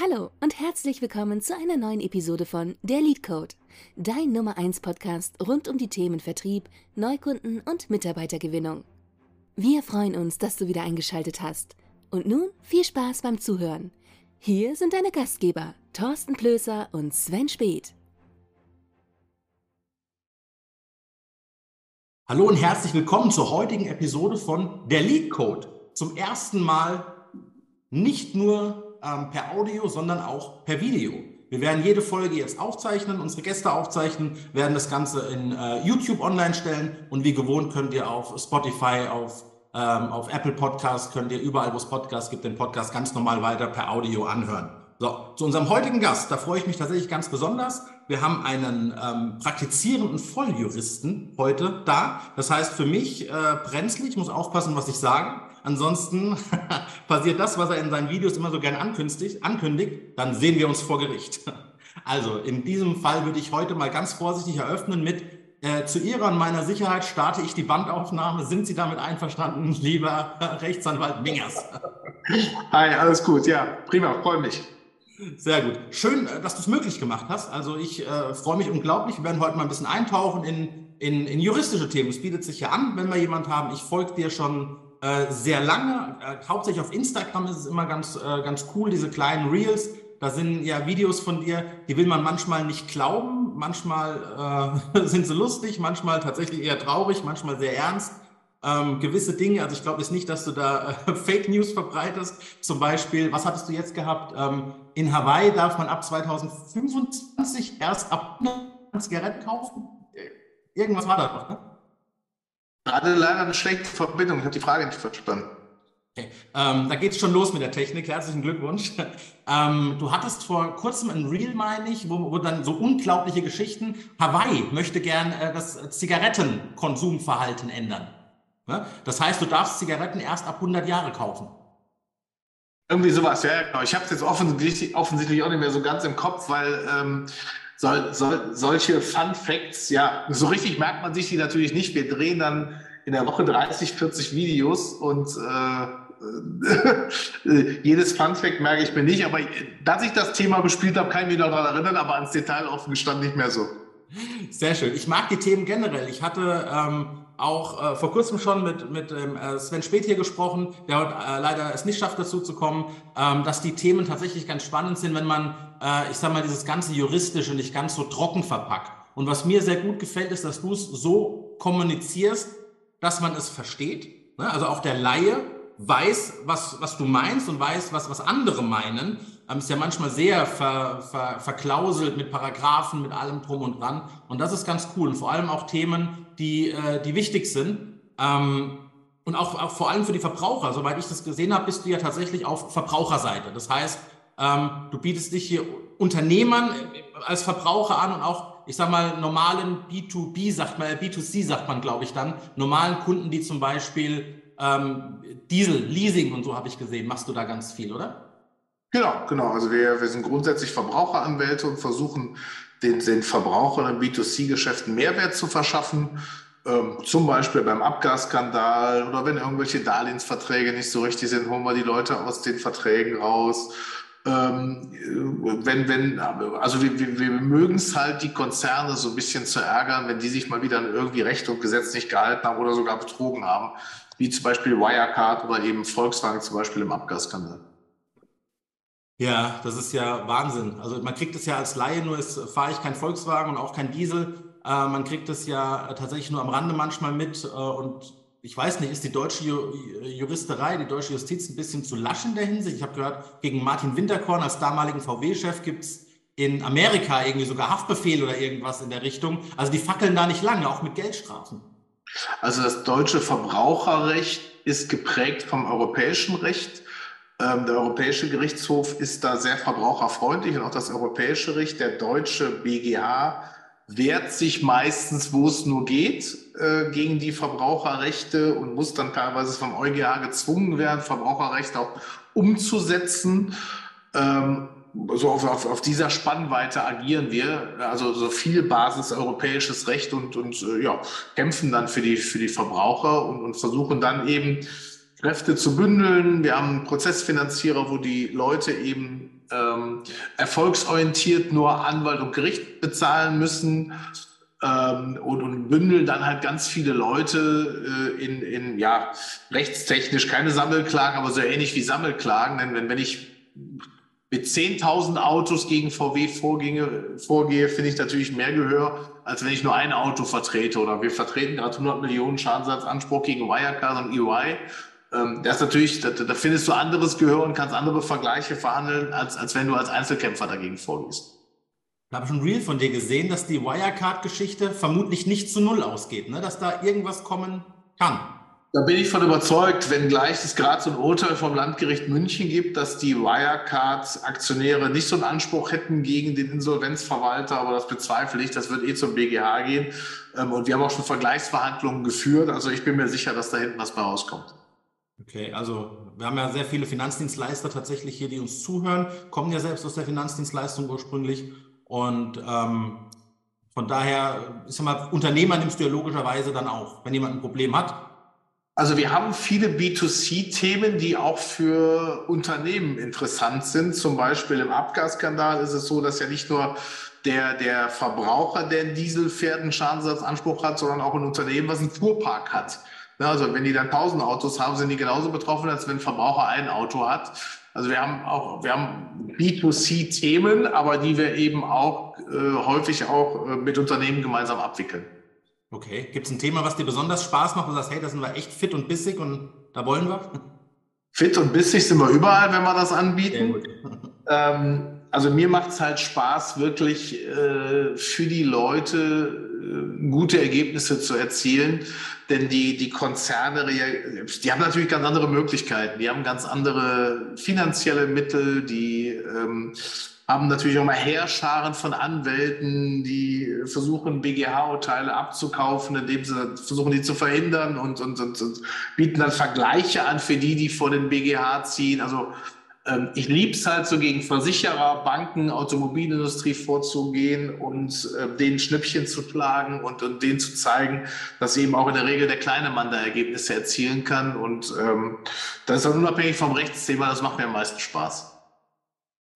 Hallo und herzlich willkommen zu einer neuen Episode von Der Lead Code, dein Nummer 1 Podcast rund um die Themen Vertrieb, Neukunden und Mitarbeitergewinnung. Wir freuen uns, dass du wieder eingeschaltet hast. Und nun viel Spaß beim Zuhören. Hier sind deine Gastgeber, Thorsten Plöser und Sven Speth. Hallo und herzlich willkommen zur heutigen Episode von Der Lead Code. Zum ersten Mal nicht nur ähm, per Audio, sondern auch per Video. Wir werden jede Folge jetzt aufzeichnen, unsere Gäste aufzeichnen, werden das Ganze in äh, YouTube online stellen und wie gewohnt könnt ihr auf Spotify, auf, ähm, auf Apple Podcast, könnt ihr überall, wo es Podcasts gibt, den Podcast ganz normal weiter per Audio anhören. So, zu unserem heutigen Gast, da freue ich mich tatsächlich ganz besonders. Wir haben einen ähm, praktizierenden Volljuristen heute da. Das heißt für mich äh, brenzlig, ich muss aufpassen, was ich sage. Ansonsten passiert das, was er in seinen Videos immer so gern ankündigt, ankündigt, dann sehen wir uns vor Gericht. Also in diesem Fall würde ich heute mal ganz vorsichtig eröffnen mit äh, zu Ihrer und meiner Sicherheit starte ich die Bandaufnahme. Sind Sie damit einverstanden, lieber Rechtsanwalt Mingers? Hi, alles gut. Ja, prima, freue mich. Sehr gut. Schön, äh, dass du es möglich gemacht hast. Also ich äh, freue mich unglaublich. Wir werden heute mal ein bisschen eintauchen in, in, in juristische Themen. Es bietet sich ja an, wenn wir jemand haben. Ich folge dir schon äh, sehr lange. Äh, hauptsächlich auf Instagram ist es immer ganz, äh, ganz cool, diese kleinen Reels. Da sind ja Videos von dir, die will man manchmal nicht glauben. Manchmal äh, sind sie lustig, manchmal tatsächlich eher traurig, manchmal sehr ernst. Ähm, gewisse Dinge, also ich glaube jetzt nicht, dass du da äh, Fake News verbreitest. Zum Beispiel, was hattest du jetzt gehabt? Ähm, in Hawaii darf man ab 2025 erst ab Zigaretten kaufen. Irgendwas war da doch, ne? Gerade leider eine schlechte Verbindung. Ich habe die Frage nicht verstanden. Okay. Ähm, da geht es schon los mit der Technik. Herzlichen Glückwunsch. Ähm, du hattest vor kurzem ein Reel, meine ich, wo, wo, dann so unglaubliche Geschichten. Hawaii möchte gern äh, das Zigarettenkonsumverhalten ändern. Ja? Das heißt, du darfst Zigaretten erst ab 100 Jahre kaufen. Irgendwie sowas, ja, genau. Ich habe es jetzt offensichtlich, offensichtlich auch nicht mehr so ganz im Kopf, weil ähm, soll, soll, solche Fun Facts, ja, so richtig merkt man sich die natürlich nicht. Wir drehen dann in der Woche 30, 40 Videos und äh, jedes Fun Fact merke ich mir nicht, aber dass ich das Thema bespielt habe, kann ich mich noch daran erinnern, aber ans Detail offen gestanden nicht mehr so. Sehr schön. Ich mag die Themen generell. Ich hatte ähm, auch äh, vor kurzem schon mit, mit ähm, Sven Speth hier gesprochen, der heute äh, leider es nicht schafft, dazu zu kommen, ähm, dass die Themen tatsächlich ganz spannend sind, wenn man, äh, ich sag mal, dieses ganze Juristische nicht ganz so trocken verpackt. Und was mir sehr gut gefällt, ist, dass du es so kommunizierst, dass man es versteht. Ne? Also auch der Laie weiß, was, was du meinst und weiß, was, was andere meinen ähm, ist ja manchmal sehr ver, ver, verklauselt mit Paragraphen, mit allem drum und dran. Und das ist ganz cool. Und vor allem auch Themen, die, äh, die wichtig sind. Ähm, und auch, auch vor allem für die Verbraucher. Soweit ich das gesehen habe, bist du ja tatsächlich auf Verbraucherseite. Das heißt, ähm, du bietest dich hier Unternehmern äh, als Verbraucher an und auch, ich sag mal, normalen B2B sagt man, B2C sagt man, glaube ich dann, normalen Kunden, die zum Beispiel ähm, Diesel, Leasing und so habe ich gesehen, machst du da ganz viel, oder? Genau, genau. Also wir, wir sind grundsätzlich Verbraucheranwälte und versuchen den, den Verbrauchern im B2C-Geschäften Mehrwert zu verschaffen. Ähm, zum Beispiel beim Abgasskandal oder wenn irgendwelche Darlehensverträge nicht so richtig sind, holen wir die Leute aus den Verträgen raus. Ähm, wenn, wenn, also wir, wir, wir mögen es halt, die Konzerne so ein bisschen zu ärgern, wenn die sich mal wieder an irgendwie Recht und Gesetz nicht gehalten haben oder sogar betrogen haben, wie zum Beispiel Wirecard oder eben Volkswagen zum Beispiel im Abgasskandal. Ja, das ist ja Wahnsinn. Also man kriegt es ja als Laie, nur fahre ich kein Volkswagen und auch kein Diesel. Äh, man kriegt es ja tatsächlich nur am Rande manchmal mit. Äh, und ich weiß nicht, ist die deutsche Juristerei, die deutsche Justiz ein bisschen zu lasch in der Hinsicht? Ich habe gehört, gegen Martin Winterkorn als damaligen VW-Chef gibt es in Amerika irgendwie sogar Haftbefehl oder irgendwas in der Richtung. Also die fackeln da nicht lange, auch mit Geldstrafen. Also das deutsche Verbraucherrecht ist geprägt vom europäischen Recht. Ähm, der Europäische Gerichtshof ist da sehr verbraucherfreundlich und auch das Europäische Gericht, der deutsche BGH, wehrt sich meistens, wo es nur geht, äh, gegen die Verbraucherrechte und muss dann teilweise vom EuGH gezwungen werden, Verbraucherrechte auch umzusetzen. Ähm, so auf, auf, auf dieser Spannweite agieren wir, also so viel Basis europäisches Recht und, und äh, ja, kämpfen dann für die, für die Verbraucher und, und versuchen dann eben Kräfte zu bündeln. Wir haben Prozessfinanzierer, wo die Leute eben ähm, erfolgsorientiert nur Anwalt und Gericht bezahlen müssen ähm, und, und bündeln dann halt ganz viele Leute äh, in, in, ja, rechtstechnisch keine Sammelklagen, aber so ähnlich wie Sammelklagen. Denn wenn, wenn ich mit 10.000 Autos gegen VW vorginge, vorgehe, finde ich natürlich mehr Gehör, als wenn ich nur ein Auto vertrete. Oder wir vertreten gerade 100 Millionen Schadensersatzanspruch gegen Wirecard und EY. Ähm, das ist natürlich, da, da, findest du anderes Gehör und kannst andere Vergleiche verhandeln, als, als wenn du als Einzelkämpfer dagegen vorgehst. Da habe ich ein Reel von dir gesehen, dass die Wirecard-Geschichte vermutlich nicht zu Null ausgeht, ne? dass da irgendwas kommen kann. Da bin ich von überzeugt, wenngleich es gerade so ein Urteil vom Landgericht München gibt, dass die Wirecard-Aktionäre nicht so einen Anspruch hätten gegen den Insolvenzverwalter, aber das bezweifle ich. Das wird eh zum BGH gehen. Ähm, und wir haben auch schon Vergleichsverhandlungen geführt. Also ich bin mir sicher, dass da hinten was bei rauskommt. Okay, also wir haben ja sehr viele Finanzdienstleister tatsächlich hier, die uns zuhören, kommen ja selbst aus der Finanzdienstleistung ursprünglich. Und ähm, von daher, ich sag mal, Unternehmer nimmst du ja logischerweise dann auch, wenn jemand ein Problem hat. Also wir haben viele B2C-Themen, die auch für Unternehmen interessant sind. Zum Beispiel im Abgasskandal ist es so, dass ja nicht nur der, der Verbraucher, der einen Diesel fährt, einen Schadensersatzanspruch hat, sondern auch ein Unternehmen, was einen Fuhrpark hat. Also wenn die dann 1000 Autos haben, sind die genauso betroffen, als wenn ein Verbraucher ein Auto hat. Also wir haben auch, wir haben B2C-Themen, aber die wir eben auch äh, häufig auch äh, mit Unternehmen gemeinsam abwickeln. Okay. Gibt es ein Thema, was dir besonders Spaß macht, du sagst, hey, da sind wir echt fit und bissig und da wollen wir? Fit und bissig sind wir überall, wenn wir das anbieten. Ähm, also mir macht es halt Spaß, wirklich äh, für die Leute äh, gute Ergebnisse zu erzielen. Denn die, die Konzerne, die haben natürlich ganz andere Möglichkeiten. Die haben ganz andere finanzielle Mittel, die ähm, haben natürlich auch mal Heerscharen von Anwälten, die versuchen, BGH-Urteile abzukaufen, indem sie versuchen, die zu verhindern und, und, und, und bieten dann Vergleiche an für die, die vor den BGH ziehen. Also ich liebe es halt so gegen Versicherer, Banken, Automobilindustrie vorzugehen und äh, denen Schnippchen zu schlagen und, und denen zu zeigen, dass eben auch in der Regel der kleine Mann da Ergebnisse erzielen kann. Und ähm, das ist dann unabhängig vom Rechtsthema, das macht mir am meisten Spaß.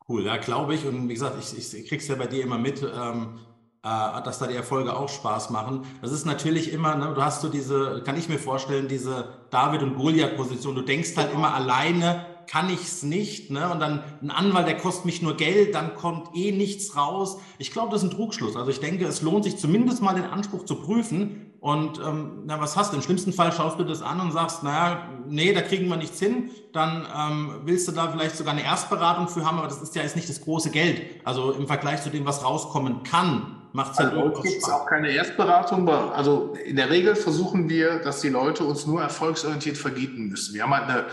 Cool, ja, glaube ich. Und wie gesagt, ich, ich krieg's ja bei dir immer mit, ähm, äh, dass da die Erfolge auch Spaß machen. Das ist natürlich immer, ne, du hast so diese, kann ich mir vorstellen, diese David- und Goliath-Position. Du denkst halt immer alleine, kann ich es nicht. Ne? Und dann ein Anwalt, der kostet mich nur Geld, dann kommt eh nichts raus. Ich glaube, das ist ein Trugschluss. Also ich denke, es lohnt sich zumindest mal den Anspruch zu prüfen. Und ähm, na, was hast du? Im schlimmsten Fall schaust du das an und sagst, naja, nee, da kriegen wir nichts hin. Dann ähm, willst du da vielleicht sogar eine Erstberatung für haben, aber das ist ja jetzt nicht das große Geld. Also im Vergleich zu dem, was rauskommen kann, macht es halt also auch gibt es auch keine Erstberatung. Also in der Regel versuchen wir, dass die Leute uns nur erfolgsorientiert vergüten müssen. Wir haben halt eine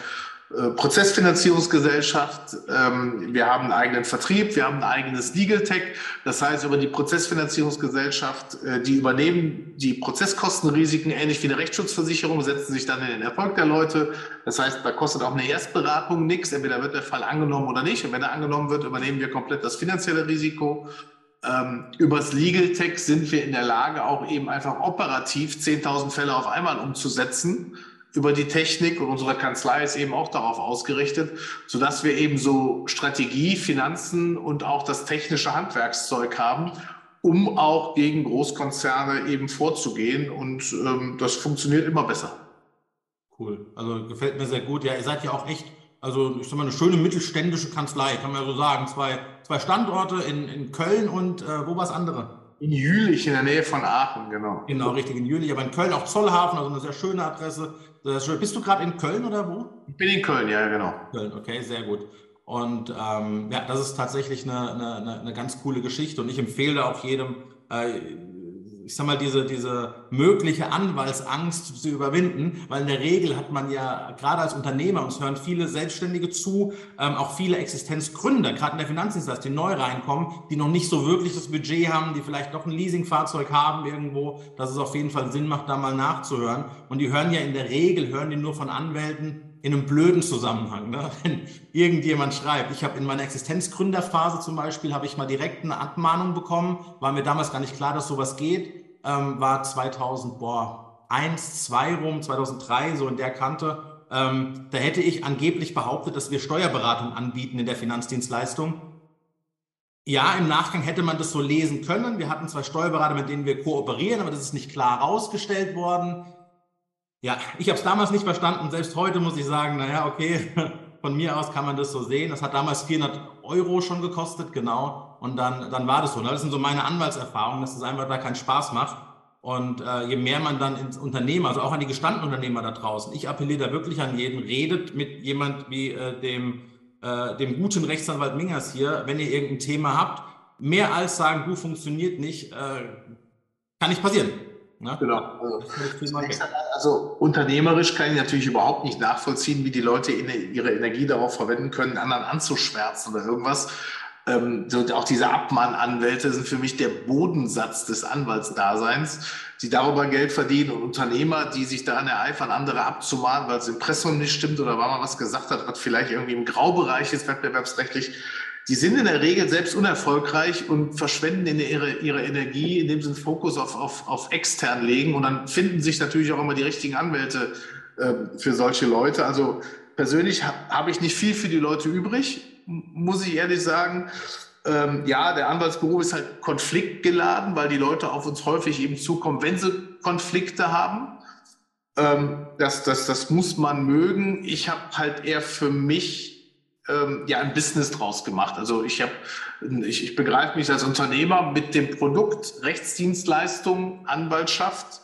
Prozessfinanzierungsgesellschaft, ähm, wir haben einen eigenen Vertrieb, wir haben ein eigenes Legal Tech. Das heißt, über die Prozessfinanzierungsgesellschaft, äh, die übernehmen die Prozesskostenrisiken ähnlich wie eine Rechtsschutzversicherung, setzen sich dann in den Erfolg der Leute. Das heißt, da kostet auch eine Erstberatung nichts. Entweder wird der Fall angenommen oder nicht. Und wenn er angenommen wird, übernehmen wir komplett das finanzielle Risiko. Ähm, übers Legal Tech sind wir in der Lage, auch eben einfach operativ 10.000 Fälle auf einmal umzusetzen über die Technik und unsere Kanzlei ist eben auch darauf ausgerichtet, sodass wir eben so Strategie, Finanzen und auch das technische Handwerkszeug haben, um auch gegen Großkonzerne eben vorzugehen. Und ähm, das funktioniert immer besser. Cool. Also gefällt mir sehr gut. Ja, ihr seid ja auch echt, also ich sag mal, eine schöne mittelständische Kanzlei, kann man ja so sagen. Zwei, zwei Standorte in, in Köln und äh, wo war es andere? In Jülich, in der Nähe von Aachen, genau. Genau, richtig, in Jülich. Aber in Köln auch Zollhafen, also eine sehr schöne Adresse. Bist du gerade in Köln oder wo? Ich bin in Köln, ja, genau. Köln, okay, sehr gut. Und ähm, ja, das ist tatsächlich eine, eine, eine ganz coole Geschichte. Und ich empfehle auch jedem, äh, ich sag mal, diese, diese mögliche Anwaltsangst zu überwinden, weil in der Regel hat man ja gerade als Unternehmer, uns hören viele Selbstständige zu, ähm, auch viele Existenzgründer, gerade in der Finanzdienstleistung, die neu reinkommen, die noch nicht so wirklich das Budget haben, die vielleicht noch ein Leasingfahrzeug haben irgendwo, dass es auf jeden Fall Sinn macht, da mal nachzuhören. Und die hören ja in der Regel, hören die nur von Anwälten, in einem blöden Zusammenhang. Ne? Wenn irgendjemand schreibt, ich habe in meiner Existenzgründerphase zum Beispiel, habe ich mal direkt eine Abmahnung bekommen, war mir damals gar nicht klar, dass sowas geht, ähm, war 2000, boah, 1, 2 rum, 2003, so in der Kante. Ähm, da hätte ich angeblich behauptet, dass wir Steuerberatung anbieten in der Finanzdienstleistung ja, im Nachgang hätte man das so lesen können. Wir hatten zwei Steuerberater, mit denen wir kooperieren, aber das ist nicht klar herausgestellt worden. Ja, ich habe es damals nicht verstanden. Selbst heute muss ich sagen, naja, okay, von mir aus kann man das so sehen. Das hat damals 400 Euro schon gekostet, genau. Und dann, dann war das so. Ne? Das sind so meine Anwaltserfahrungen, dass es einfach da keinen Spaß macht. Und äh, je mehr man dann ins Unternehmen, also auch an die gestandenen Unternehmer da draußen, ich appelliere da wirklich an jeden, redet mit jemand wie äh, dem äh, dem guten Rechtsanwalt Mingers hier, wenn ihr irgendein Thema habt, mehr als sagen, du funktioniert nicht, äh, kann nicht passieren. Ne? Genau. Also, also, unternehmerisch kann ich natürlich überhaupt nicht nachvollziehen, wie die Leute ihre Energie darauf verwenden können, anderen anzuschwärzen oder irgendwas. Ähm, so, auch diese Abmahnanwälte sind für mich der Bodensatz des Anwaltsdaseins, die darüber Geld verdienen und Unternehmer, die sich daran ereifern, andere abzumahnen, weil das Impressum nicht stimmt oder weil man was gesagt hat, was vielleicht irgendwie im Graubereich ist, wettbewerbsrechtlich. Die sind in der Regel selbst unerfolgreich und verschwenden ihre, ihre Energie, indem sie den Fokus auf, auf, auf extern legen. Und dann finden sich natürlich auch immer die richtigen Anwälte äh, für solche Leute. Also persönlich habe hab ich nicht viel für die Leute übrig muss ich ehrlich sagen. Ähm, ja, der Anwaltsberuf ist halt konfliktgeladen, weil die Leute auf uns häufig eben zukommen, wenn sie Konflikte haben. Ähm, das, das, das muss man mögen. Ich habe halt eher für mich ähm, ja ein Business draus gemacht. Also ich habe, ich, ich begreife mich als Unternehmer mit dem Produkt Rechtsdienstleistung, Anwaltschaft.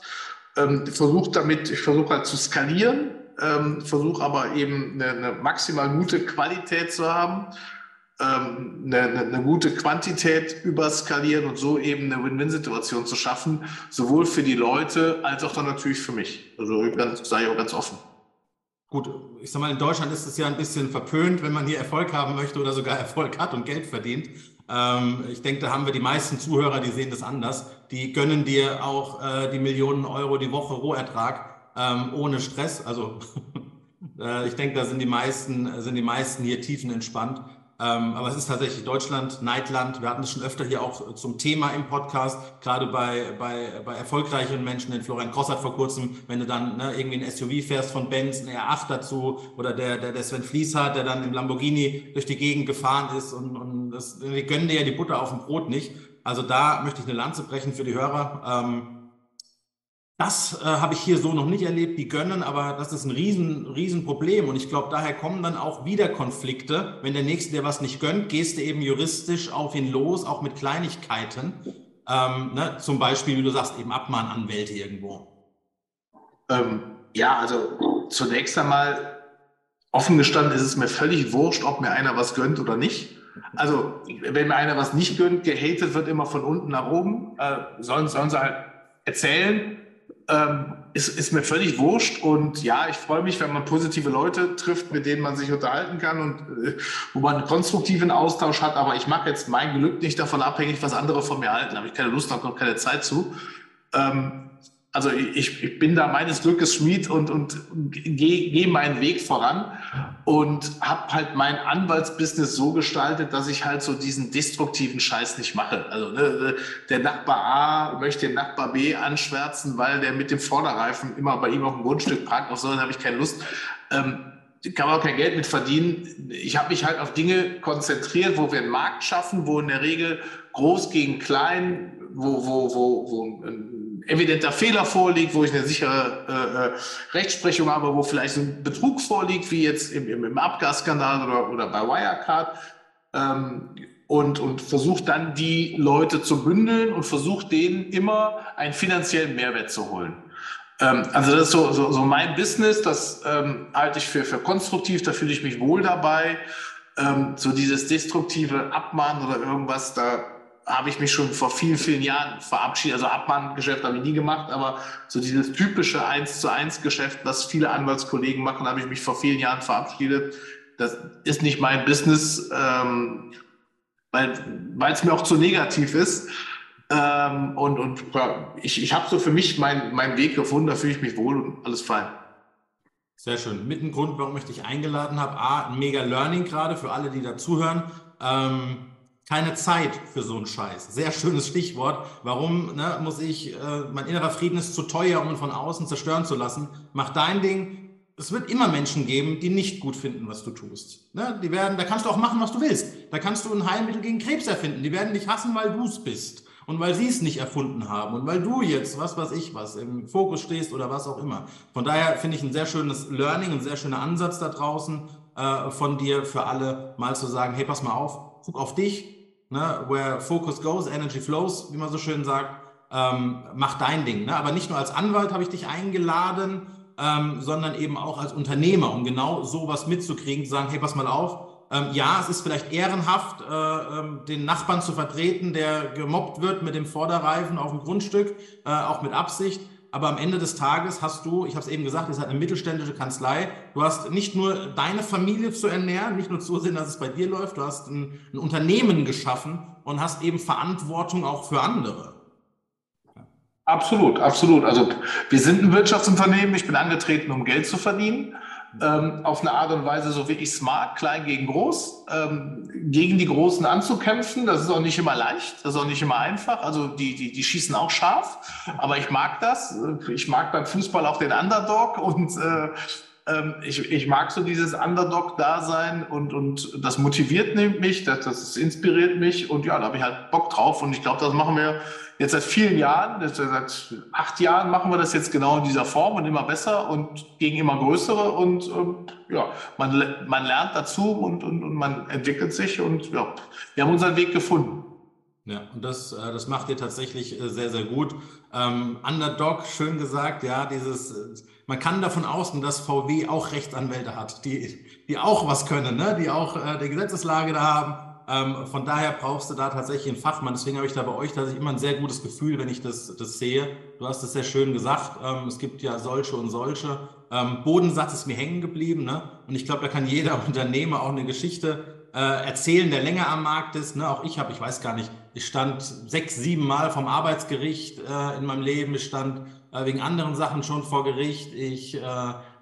Ähm, versuche damit, ich versuche halt zu skalieren ähm, versuche aber eben eine, eine, maximal gute Qualität zu haben, ähm, eine, eine, gute Quantität überskalieren und so eben eine Win-Win-Situation zu schaffen, sowohl für die Leute als auch dann natürlich für mich. Also ganz, sei auch ganz offen. Gut, ich sag mal, in Deutschland ist es ja ein bisschen verpönt, wenn man hier Erfolg haben möchte oder sogar Erfolg hat und Geld verdient. Ähm, ich denke, da haben wir die meisten Zuhörer, die sehen das anders. Die gönnen dir auch äh, die Millionen Euro die Woche Rohertrag ähm, ohne Stress. Also äh, ich denke, da sind die meisten, sind die meisten hier tiefenentspannt. Ähm, aber es ist tatsächlich Deutschland, Neidland. Wir hatten es schon öfter hier auch zum Thema im Podcast, gerade bei, bei, bei erfolgreichen Menschen. Den Florian Cross hat vor kurzem, wenn du dann ne, irgendwie ein SUV fährst von Benz, ein R8 dazu oder der, der, der Sven Flies hat, der dann im Lamborghini durch die Gegend gefahren ist und, und das, wir gönnen dir ja die Butter auf dem Brot nicht. Also da möchte ich eine Lanze brechen für die Hörer. Ähm, das äh, habe ich hier so noch nicht erlebt, die gönnen, aber das ist ein riesen, riesen Problem. Und ich glaube, daher kommen dann auch wieder Konflikte. Wenn der Nächste dir was nicht gönnt, gehst du eben juristisch auf ihn los, auch mit Kleinigkeiten. Ähm, ne? Zum Beispiel, wie du sagst, eben Abmahnanwälte irgendwo. Ähm, ja, also zunächst einmal, offen gestanden ist es mir völlig wurscht, ob mir einer was gönnt oder nicht. Also, wenn mir einer was nicht gönnt, gehatet wird immer von unten nach oben. Äh, sollen, sollen sie halt erzählen, ähm, ist, ist mir völlig wurscht. Und ja, ich freue mich, wenn man positive Leute trifft, mit denen man sich unterhalten kann und äh, wo man einen konstruktiven Austausch hat. Aber ich mache jetzt mein Glück nicht davon abhängig, was andere von mir halten. Da habe ich keine Lust, habe noch keine Zeit zu. Ähm, also ich, ich bin da meines Glückes Schmied und, und gehe geh meinen Weg voran und habe halt mein Anwaltsbusiness so gestaltet, dass ich halt so diesen destruktiven Scheiß nicht mache. Also ne, der Nachbar A möchte den Nachbar B anschwärzen, weil der mit dem Vorderreifen immer bei ihm auf dem Grundstück parkt. Auf so habe ich keine Lust. Ähm, kann man auch kein Geld mit verdienen. Ich habe mich halt auf Dinge konzentriert, wo wir einen Markt schaffen, wo in der Regel groß gegen klein, wo, wo, wo, wo ein evidenter Fehler vorliegt, wo ich eine sichere äh, äh, Rechtsprechung habe, wo vielleicht ein Betrug vorliegt, wie jetzt im, im, im Abgasskandal oder, oder bei Wirecard. Ähm, und, und versucht dann die Leute zu bündeln und versucht denen immer einen finanziellen Mehrwert zu holen. Ähm, also das ist so, so, so mein Business, das ähm, halte ich für, für konstruktiv, da fühle ich mich wohl dabei. Ähm, so dieses destruktive Abmahnen oder irgendwas, da habe ich mich schon vor vielen, vielen Jahren verabschiedet. Also Abmahngeschäft habe ich nie gemacht, aber so dieses typische 1 zu 1 Geschäft, das viele Anwaltskollegen machen, habe ich mich vor vielen Jahren verabschiedet. Das ist nicht mein Business, ähm, weil es mir auch zu negativ ist. Ähm, und und ich, ich habe so für mich meinen mein Weg gefunden, da fühle ich mich wohl und alles fein. Sehr schön. Mit dem Grund, warum ich dich eingeladen habe, A, ein mega Learning gerade für alle, die da zuhören. Ähm, keine Zeit für so einen Scheiß. Sehr schönes Stichwort. Warum ne, muss ich, äh, mein innerer Frieden ist zu teuer, um ihn von außen zerstören zu lassen. Mach dein Ding, es wird immer Menschen geben, die nicht gut finden, was du tust. Ne? Die werden, da kannst du auch machen, was du willst. Da kannst du ein Heilmittel gegen Krebs erfinden. Die werden dich hassen, weil du es bist und weil sie es nicht erfunden haben und weil du jetzt, was weiß ich was, im Fokus stehst oder was auch immer. Von daher finde ich ein sehr schönes Learning, ein sehr schöner Ansatz da draußen äh, von dir für alle, mal zu sagen, hey, pass mal auf, guck auf dich, ne? where focus goes, energy flows, wie man so schön sagt, ähm, mach dein Ding. Ne? Aber nicht nur als Anwalt habe ich dich eingeladen, ähm, sondern eben auch als Unternehmer, um genau sowas mitzukriegen, zu sagen, hey, pass mal auf, ähm, ja, es ist vielleicht ehrenhaft, äh, ähm, den Nachbarn zu vertreten, der gemobbt wird mit dem Vorderreifen auf dem Grundstück, äh, auch mit Absicht. Aber am Ende des Tages hast du, ich habe es eben gesagt, ihr seid eine mittelständische Kanzlei. Du hast nicht nur deine Familie zu ernähren, nicht nur zusehen, dass es bei dir läuft, du hast ein, ein Unternehmen geschaffen und hast eben Verantwortung auch für andere. Absolut, absolut. Also wir sind ein Wirtschaftsunternehmen. Ich bin angetreten, um Geld zu verdienen. Ähm, auf eine Art und Weise, so wie ich mag, klein gegen groß, ähm, gegen die Großen anzukämpfen. Das ist auch nicht immer leicht, das ist auch nicht immer einfach. Also die, die, die schießen auch scharf, aber ich mag das. Ich mag beim Fußball auch den Underdog und äh, ich, ich mag so dieses Underdog-Dasein und, und das motiviert mich, das, das inspiriert mich und ja, da habe ich halt Bock drauf und ich glaube, das machen wir jetzt seit vielen Jahren, seit acht Jahren machen wir das jetzt genau in dieser Form und immer besser und gegen immer größere und ähm, ja, man, man lernt dazu und, und, und man entwickelt sich und ja, wir haben unseren Weg gefunden. Ja, und das, äh, das macht ihr tatsächlich äh, sehr, sehr gut. Ähm, Underdog, schön gesagt, ja, dieses, äh, man kann davon ausgehen, dass VW auch Rechtsanwälte hat, die, die auch was können, ne? die auch äh, die Gesetzeslage da haben. Ähm, von daher brauchst du da tatsächlich einen Fachmann. Deswegen habe ich da bei euch tatsächlich immer ein sehr gutes Gefühl, wenn ich das, das sehe. Du hast es sehr schön gesagt. Ähm, es gibt ja solche und solche. Ähm, Bodensatz ist mir hängen geblieben. Ne? Und ich glaube, da kann jeder Unternehmer auch eine Geschichte äh, erzählen, der länger am Markt ist. Ne? Auch ich habe, ich weiß gar nicht, ich stand sechs, sieben Mal vom Arbeitsgericht äh, in meinem Leben. Ich stand äh, wegen anderen Sachen schon vor Gericht. Ich äh,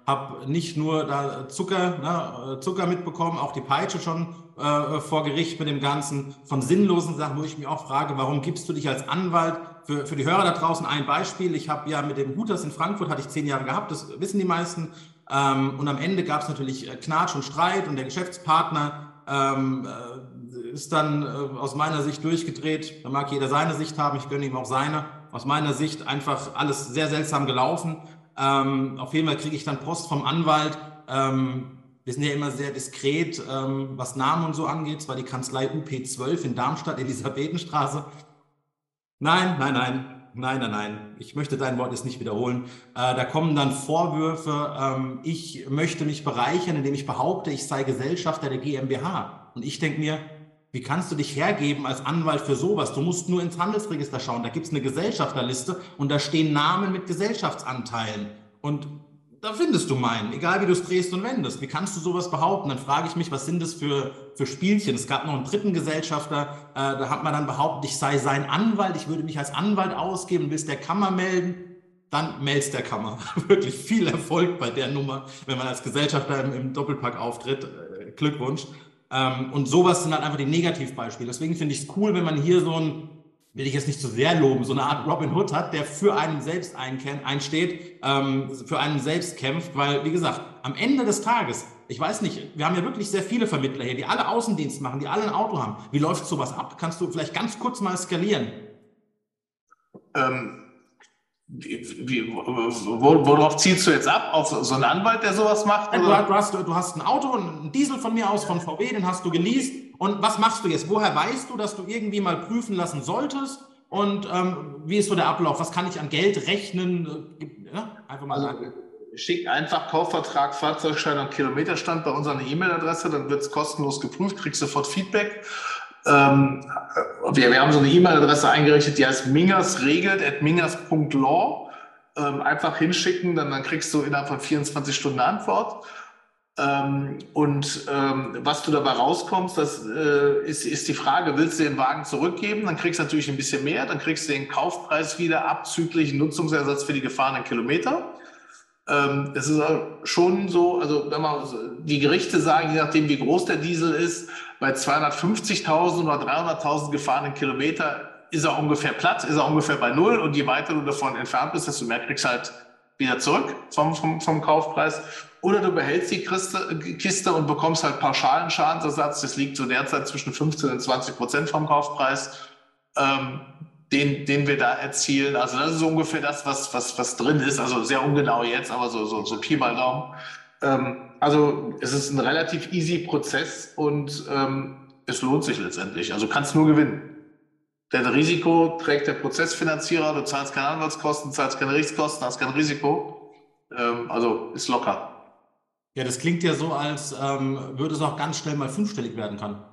habe nicht nur da Zucker, ne, äh, Zucker mitbekommen, auch die Peitsche schon äh, vor Gericht mit dem Ganzen von sinnlosen Sachen, wo ich mich auch frage, warum gibst du dich als Anwalt für, für die Hörer da draußen ein Beispiel? Ich habe ja mit dem Hooters in Frankfurt, hatte ich zehn Jahre gehabt, das wissen die meisten. Ähm, und am Ende gab es natürlich Knatsch und Streit und der Geschäftspartner ähm, äh, ist dann äh, aus meiner Sicht durchgedreht. Da mag jeder seine Sicht haben, ich gönne ihm auch seine. Aus meiner Sicht einfach alles sehr seltsam gelaufen. Ähm, auf jeden Fall kriege ich dann Post vom Anwalt. Ähm, wir sind ja immer sehr diskret, ähm, was Namen und so angeht. Zwar die Kanzlei UP12 in Darmstadt, Elisabethenstraße. Nein, nein, nein. Nein, nein, nein. Ich möchte dein Wort jetzt nicht wiederholen. Äh, da kommen dann Vorwürfe, ähm, ich möchte mich bereichern, indem ich behaupte, ich sei Gesellschafter der GmbH. Und ich denke mir, wie kannst du dich hergeben als Anwalt für sowas? Du musst nur ins Handelsregister schauen. Da gibt es eine Gesellschafterliste und da stehen Namen mit Gesellschaftsanteilen. Und da findest du meinen, egal wie du es drehst und wendest. Wie kannst du sowas behaupten? Dann frage ich mich, was sind das für, für Spielchen? Es gab noch einen dritten Gesellschafter, äh, da hat man dann behauptet, ich sei sein Anwalt, ich würde mich als Anwalt ausgeben, willst der Kammer melden, dann meldest der Kammer. Wirklich viel Erfolg bei der Nummer, wenn man als Gesellschafter im, im Doppelpack auftritt. Äh, Glückwunsch. Ähm, und sowas sind halt einfach die Negativbeispiele. Deswegen finde ich es cool, wenn man hier so ein will ich jetzt nicht zu so sehr loben, so eine Art Robin Hood hat, der für einen selbst einsteht, ähm, für einen selbst kämpft, weil, wie gesagt, am Ende des Tages, ich weiß nicht, wir haben ja wirklich sehr viele Vermittler hier, die alle Außendienst machen, die alle ein Auto haben. Wie läuft sowas ab? Kannst du vielleicht ganz kurz mal skalieren? Ähm, wie, worauf zielst du jetzt ab? Auf so einen Anwalt, der sowas macht? Du, hast, du hast ein Auto, ein Diesel von mir aus, von VW, den hast du geleast. Und was machst du jetzt? Woher weißt du, dass du irgendwie mal prüfen lassen solltest? Und ähm, wie ist so der Ablauf? Was kann ich an Geld rechnen? Ja, einfach mal sagen. Also, schick einfach Kaufvertrag, Fahrzeugschein und Kilometerstand bei uns an eine E-Mail-Adresse, dann wird es kostenlos geprüft, kriegst sofort Feedback. Ähm, wir, wir haben so eine E-Mail-Adresse eingerichtet, die heißt mingersregelt.mingers.law. Ähm, einfach hinschicken, dann, dann kriegst du innerhalb von 24 Stunden eine Antwort. Ähm, und ähm, was du dabei rauskommst, das äh, ist, ist die Frage, willst du den Wagen zurückgeben? Dann kriegst du natürlich ein bisschen mehr, dann kriegst du den Kaufpreis wieder abzüglich Nutzungsersatz für die gefahrenen Kilometer. Ähm, es ist schon so, also wenn man die Gerichte sagen, je nachdem wie groß der Diesel ist, bei 250.000 oder 300.000 gefahrenen Kilometer ist er ungefähr platt, ist er ungefähr bei Null und je weiter du davon entfernt bist, desto mehr kriegst du halt wieder zurück vom, vom, vom Kaufpreis. oder du behältst die Kiste und bekommst halt pauschalen Schadensersatz. Das liegt so derzeit zwischen 15 und 20 Prozent vom Kaufpreis, ähm, den, den wir da erzielen. Also das ist so ungefähr das, was, was, was drin ist. Also sehr ungenau jetzt, aber so, so, so Pi mal Daumen. Ähm, also es ist ein relativ easy Prozess und ähm, es lohnt sich letztendlich. Also kannst nur gewinnen. Denn Risiko trägt der Prozessfinanzierer, du zahlst keine Anwaltskosten, zahlst keine Rechtskosten, hast kein Risiko. Ähm, also ist locker. Ja, das klingt ja so, als ähm, würde es auch ganz schnell mal fünfstellig werden kann.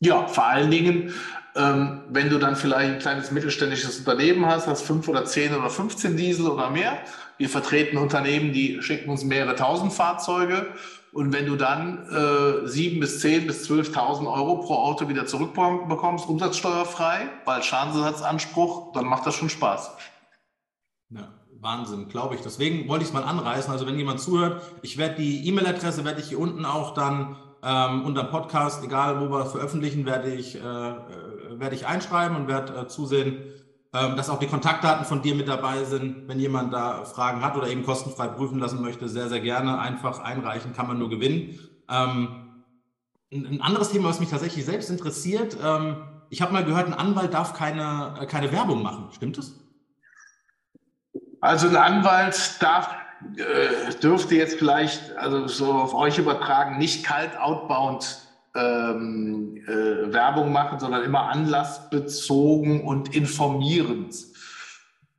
Ja, vor allen Dingen, ähm, wenn du dann vielleicht ein kleines mittelständisches Unternehmen hast, hast fünf oder zehn oder 15 Diesel oder mehr. Wir vertreten Unternehmen, die schicken uns mehrere tausend Fahrzeuge. Und wenn du dann äh, sieben bis zehn bis 12.000 Euro pro Auto wieder zurückbekommst, umsatzsteuerfrei, weil Schadensersatzanspruch, dann macht das schon Spaß. Ja. Wahnsinn, glaube ich. Deswegen wollte ich es mal anreißen. Also wenn jemand zuhört, ich werde die E-Mail-Adresse, werde ich hier unten auch dann ähm, unter Podcast, egal wo wir es veröffentlichen, werde ich, äh, äh, werde ich einschreiben und werde äh, zusehen, ähm, dass auch die Kontaktdaten von dir mit dabei sind. Wenn jemand da Fragen hat oder eben kostenfrei prüfen lassen möchte, sehr, sehr gerne einfach einreichen, kann man nur gewinnen. Ähm, ein anderes Thema, was mich tatsächlich selbst interessiert, ähm, ich habe mal gehört, ein Anwalt darf keine, äh, keine Werbung machen. Stimmt das? Also ein Anwalt darf, äh, dürfte jetzt vielleicht, also so auf euch übertragen, nicht kalt outbound ähm, äh, Werbung machen, sondern immer anlassbezogen und informierend.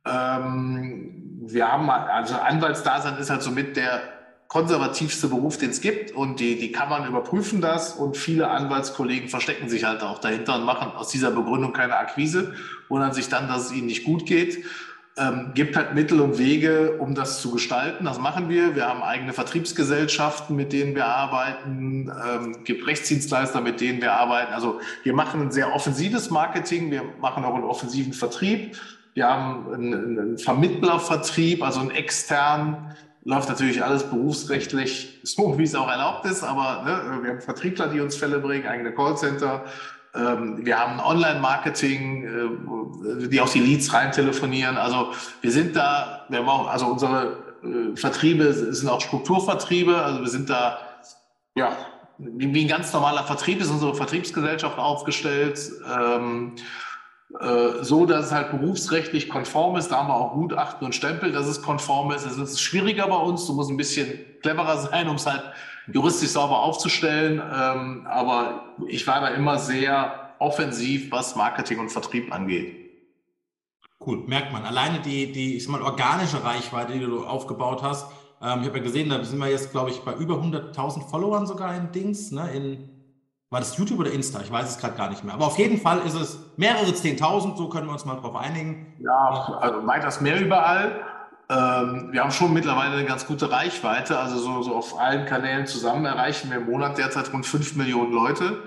Ähm, wir haben, also Anwaltsdasein ist halt somit der konservativste Beruf, den es gibt und die, die Kammern überprüfen das und viele Anwaltskollegen verstecken sich halt auch dahinter und machen aus dieser Begründung keine Akquise, wundern sich dann, dass es ihnen nicht gut geht ähm, gibt halt Mittel und Wege, um das zu gestalten. Das machen wir. Wir haben eigene Vertriebsgesellschaften, mit denen wir arbeiten, ähm, gibt Rechtsdienstleister, mit denen wir arbeiten. Also wir machen ein sehr offensives Marketing, wir machen auch einen offensiven Vertrieb. Wir haben einen, einen Vermittlervertrieb, also einen externen, läuft natürlich alles berufsrechtlich so, wie es auch erlaubt ist, aber ne, wir haben Vertriebler, die uns Fälle bringen, eigene Callcenter, wir haben Online-Marketing, äh, die auch die Leads rein telefonieren. Also wir sind da, wir auch, also unsere äh, Vertriebe sind auch Strukturvertriebe. Also wir sind da, ja, wie ein ganz normaler Vertrieb ist unsere Vertriebsgesellschaft aufgestellt. Ähm, äh, so, dass es halt berufsrechtlich konform ist. Da haben wir auch Gutachten und Stempel, dass es konform ist. Es ist schwieriger bei uns. Du musst ein bisschen cleverer sein, um es halt juristisch sauber aufzustellen. Ähm, aber ich war da immer sehr offensiv, was Marketing und Vertrieb angeht. Cool, merkt man. Alleine die, die ich sag mal, organische Reichweite, die du aufgebaut hast. Ähm, ich habe ja gesehen, da sind wir jetzt, glaube ich, bei über 100.000 Followern sogar in Dings, ne, in war das YouTube oder Insta? Ich weiß es gerade gar nicht mehr. Aber auf jeden Fall ist es mehrere 10.000, so können wir uns mal drauf einigen. Ja, also weitaus mehr überall. Ähm, wir haben schon mittlerweile eine ganz gute Reichweite. Also so, so, auf allen Kanälen zusammen erreichen wir im Monat derzeit rund 5 Millionen Leute.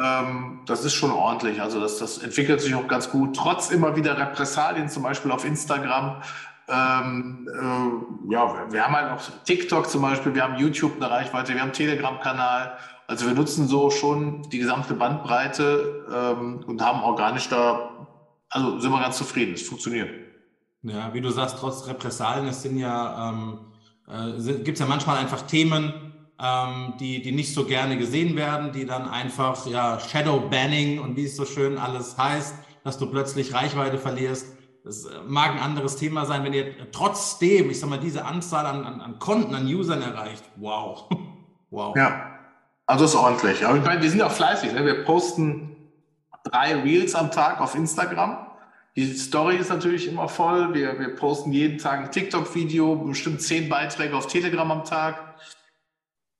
Ähm, das ist schon ordentlich. Also das, das entwickelt sich auch ganz gut. Trotz immer wieder Repressalien, zum Beispiel auf Instagram. Ähm, äh, ja, wir haben halt auch TikTok zum Beispiel, wir haben YouTube eine Reichweite, wir haben Telegram-Kanal. Also wir nutzen so schon die gesamte Bandbreite ähm, und haben organisch da, also sind wir ganz zufrieden, es funktioniert. Ja, wie du sagst, trotz Repressalien, es sind ja, ähm, äh, gibt es ja manchmal einfach Themen, ähm, die, die nicht so gerne gesehen werden, die dann einfach, ja, Shadow Banning und wie es so schön alles heißt, dass du plötzlich Reichweite verlierst. Das äh, mag ein anderes Thema sein, wenn ihr trotzdem, ich sag mal, diese Anzahl an, an, an Konten, an Usern erreicht. Wow. wow. Ja, also ist ordentlich. Aber ich meine, wir sind ja fleißig. Ne? Wir posten drei Reels am Tag auf Instagram. Die Story ist natürlich immer voll. Wir, wir posten jeden Tag ein TikTok-Video, bestimmt zehn Beiträge auf Telegram am Tag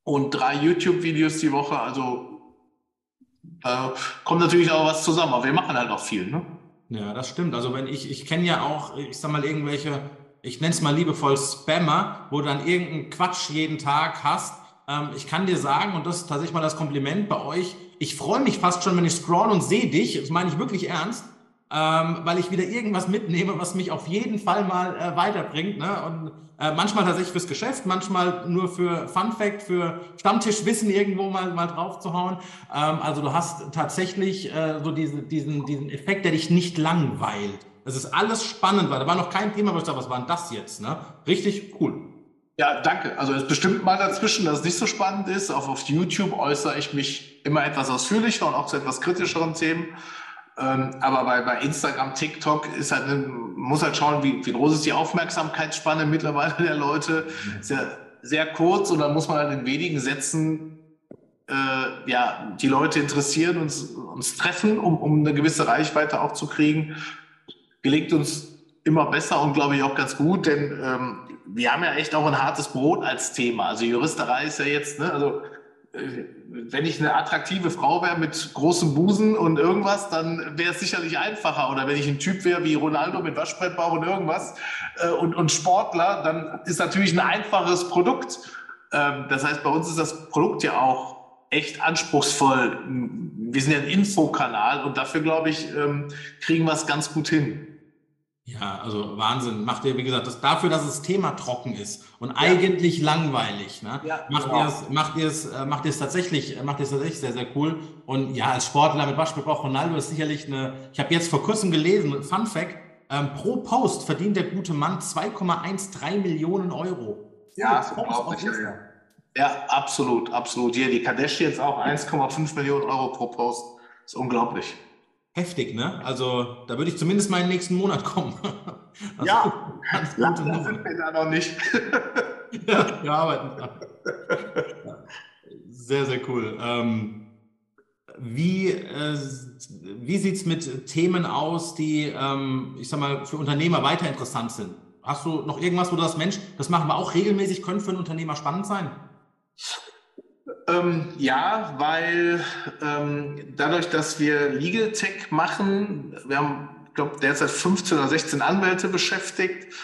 und drei YouTube-Videos die Woche. Also äh, kommt natürlich auch was zusammen, aber wir machen halt auch viel. Ne? Ja, das stimmt. Also wenn ich, ich kenne ja auch, ich sag mal, irgendwelche, ich nenne es mal liebevoll Spammer, wo du dann irgendeinen Quatsch jeden Tag hast. Ähm, ich kann dir sagen, und das ist tatsächlich mal das Kompliment bei euch, ich freue mich fast schon, wenn ich scroll und sehe dich, das meine ich wirklich ernst, ähm, weil ich wieder irgendwas mitnehme, was mich auf jeden Fall mal äh, weiterbringt. Ne? Und äh, manchmal tatsächlich fürs Geschäft, manchmal nur für Fun Fact, für Stammtischwissen irgendwo mal, mal drauf zu hauen. Ähm, also du hast tatsächlich äh, so diese, diesen, diesen Effekt, der dich nicht langweilt. Es ist alles spannend, weil da war noch kein Thema, wo ich dachte, was war denn das jetzt? Ne? Richtig cool. Ja, danke. Also es bestimmt mal dazwischen, dass es nicht so spannend ist. Auch auf YouTube äußere ich mich immer etwas ausführlicher und auch zu etwas kritischeren Themen. Ähm, aber bei, bei Instagram, TikTok ist halt, muss halt schauen, wie, wie groß ist die Aufmerksamkeitsspanne mittlerweile der Leute. Ist ja sehr kurz und dann muss man halt in wenigen Sätzen äh, ja, die Leute interessieren, uns, uns treffen, um, um eine gewisse Reichweite auch zu kriegen. Gelingt uns immer besser und glaube ich auch ganz gut, denn ähm, wir haben ja echt auch ein hartes Brot als Thema. Also Juristerei ist ja jetzt, ne, also äh, wenn ich eine attraktive Frau wäre mit großem Busen und irgendwas, dann wäre es sicherlich einfacher. Oder wenn ich ein Typ wäre wie Ronaldo mit Waschbrettbauch und irgendwas äh, und, und Sportler, dann ist natürlich ein einfaches Produkt. Ähm, das heißt, bei uns ist das Produkt ja auch echt anspruchsvoll. Wir sind ja ein Infokanal und dafür, glaube ich, ähm, kriegen wir es ganz gut hin. Ja, also Wahnsinn. Macht ihr, wie gesagt, das, dafür, dass das Thema trocken ist und ja. eigentlich langweilig, ne? ja, macht genau. ihr es, macht ihr es, äh, macht ihr es tatsächlich, äh, macht ihr es tatsächlich sehr, sehr cool. Und ja, als Sportler mit Beispiel auch Ronaldo ist sicherlich eine, ich habe jetzt vor kurzem gelesen, Fun Fact, ähm, pro Post verdient der gute Mann 2,13 Millionen Euro. Ja, das Post ja, ja. ja, absolut, absolut. Hier, die Kardashians jetzt auch 1,5 Millionen Euro pro Post. Das ist unglaublich heftig, ne? Also da würde ich zumindest mal im nächsten Monat kommen. Also, ja, ganz gute Nummer. sind wir da noch nicht. ja, wir arbeiten dran. Sehr, sehr cool. Ähm, wie äh, wie sieht es mit Themen aus, die, ähm, ich sag mal, für Unternehmer weiter interessant sind? Hast du noch irgendwas, wo du das Mensch, das machen wir auch regelmäßig, könnte für einen Unternehmer spannend sein? Ähm, ja, weil ähm, dadurch, dass wir Legal Tech machen, wir haben, ich glaube, derzeit 15 oder 16 Anwälte beschäftigt,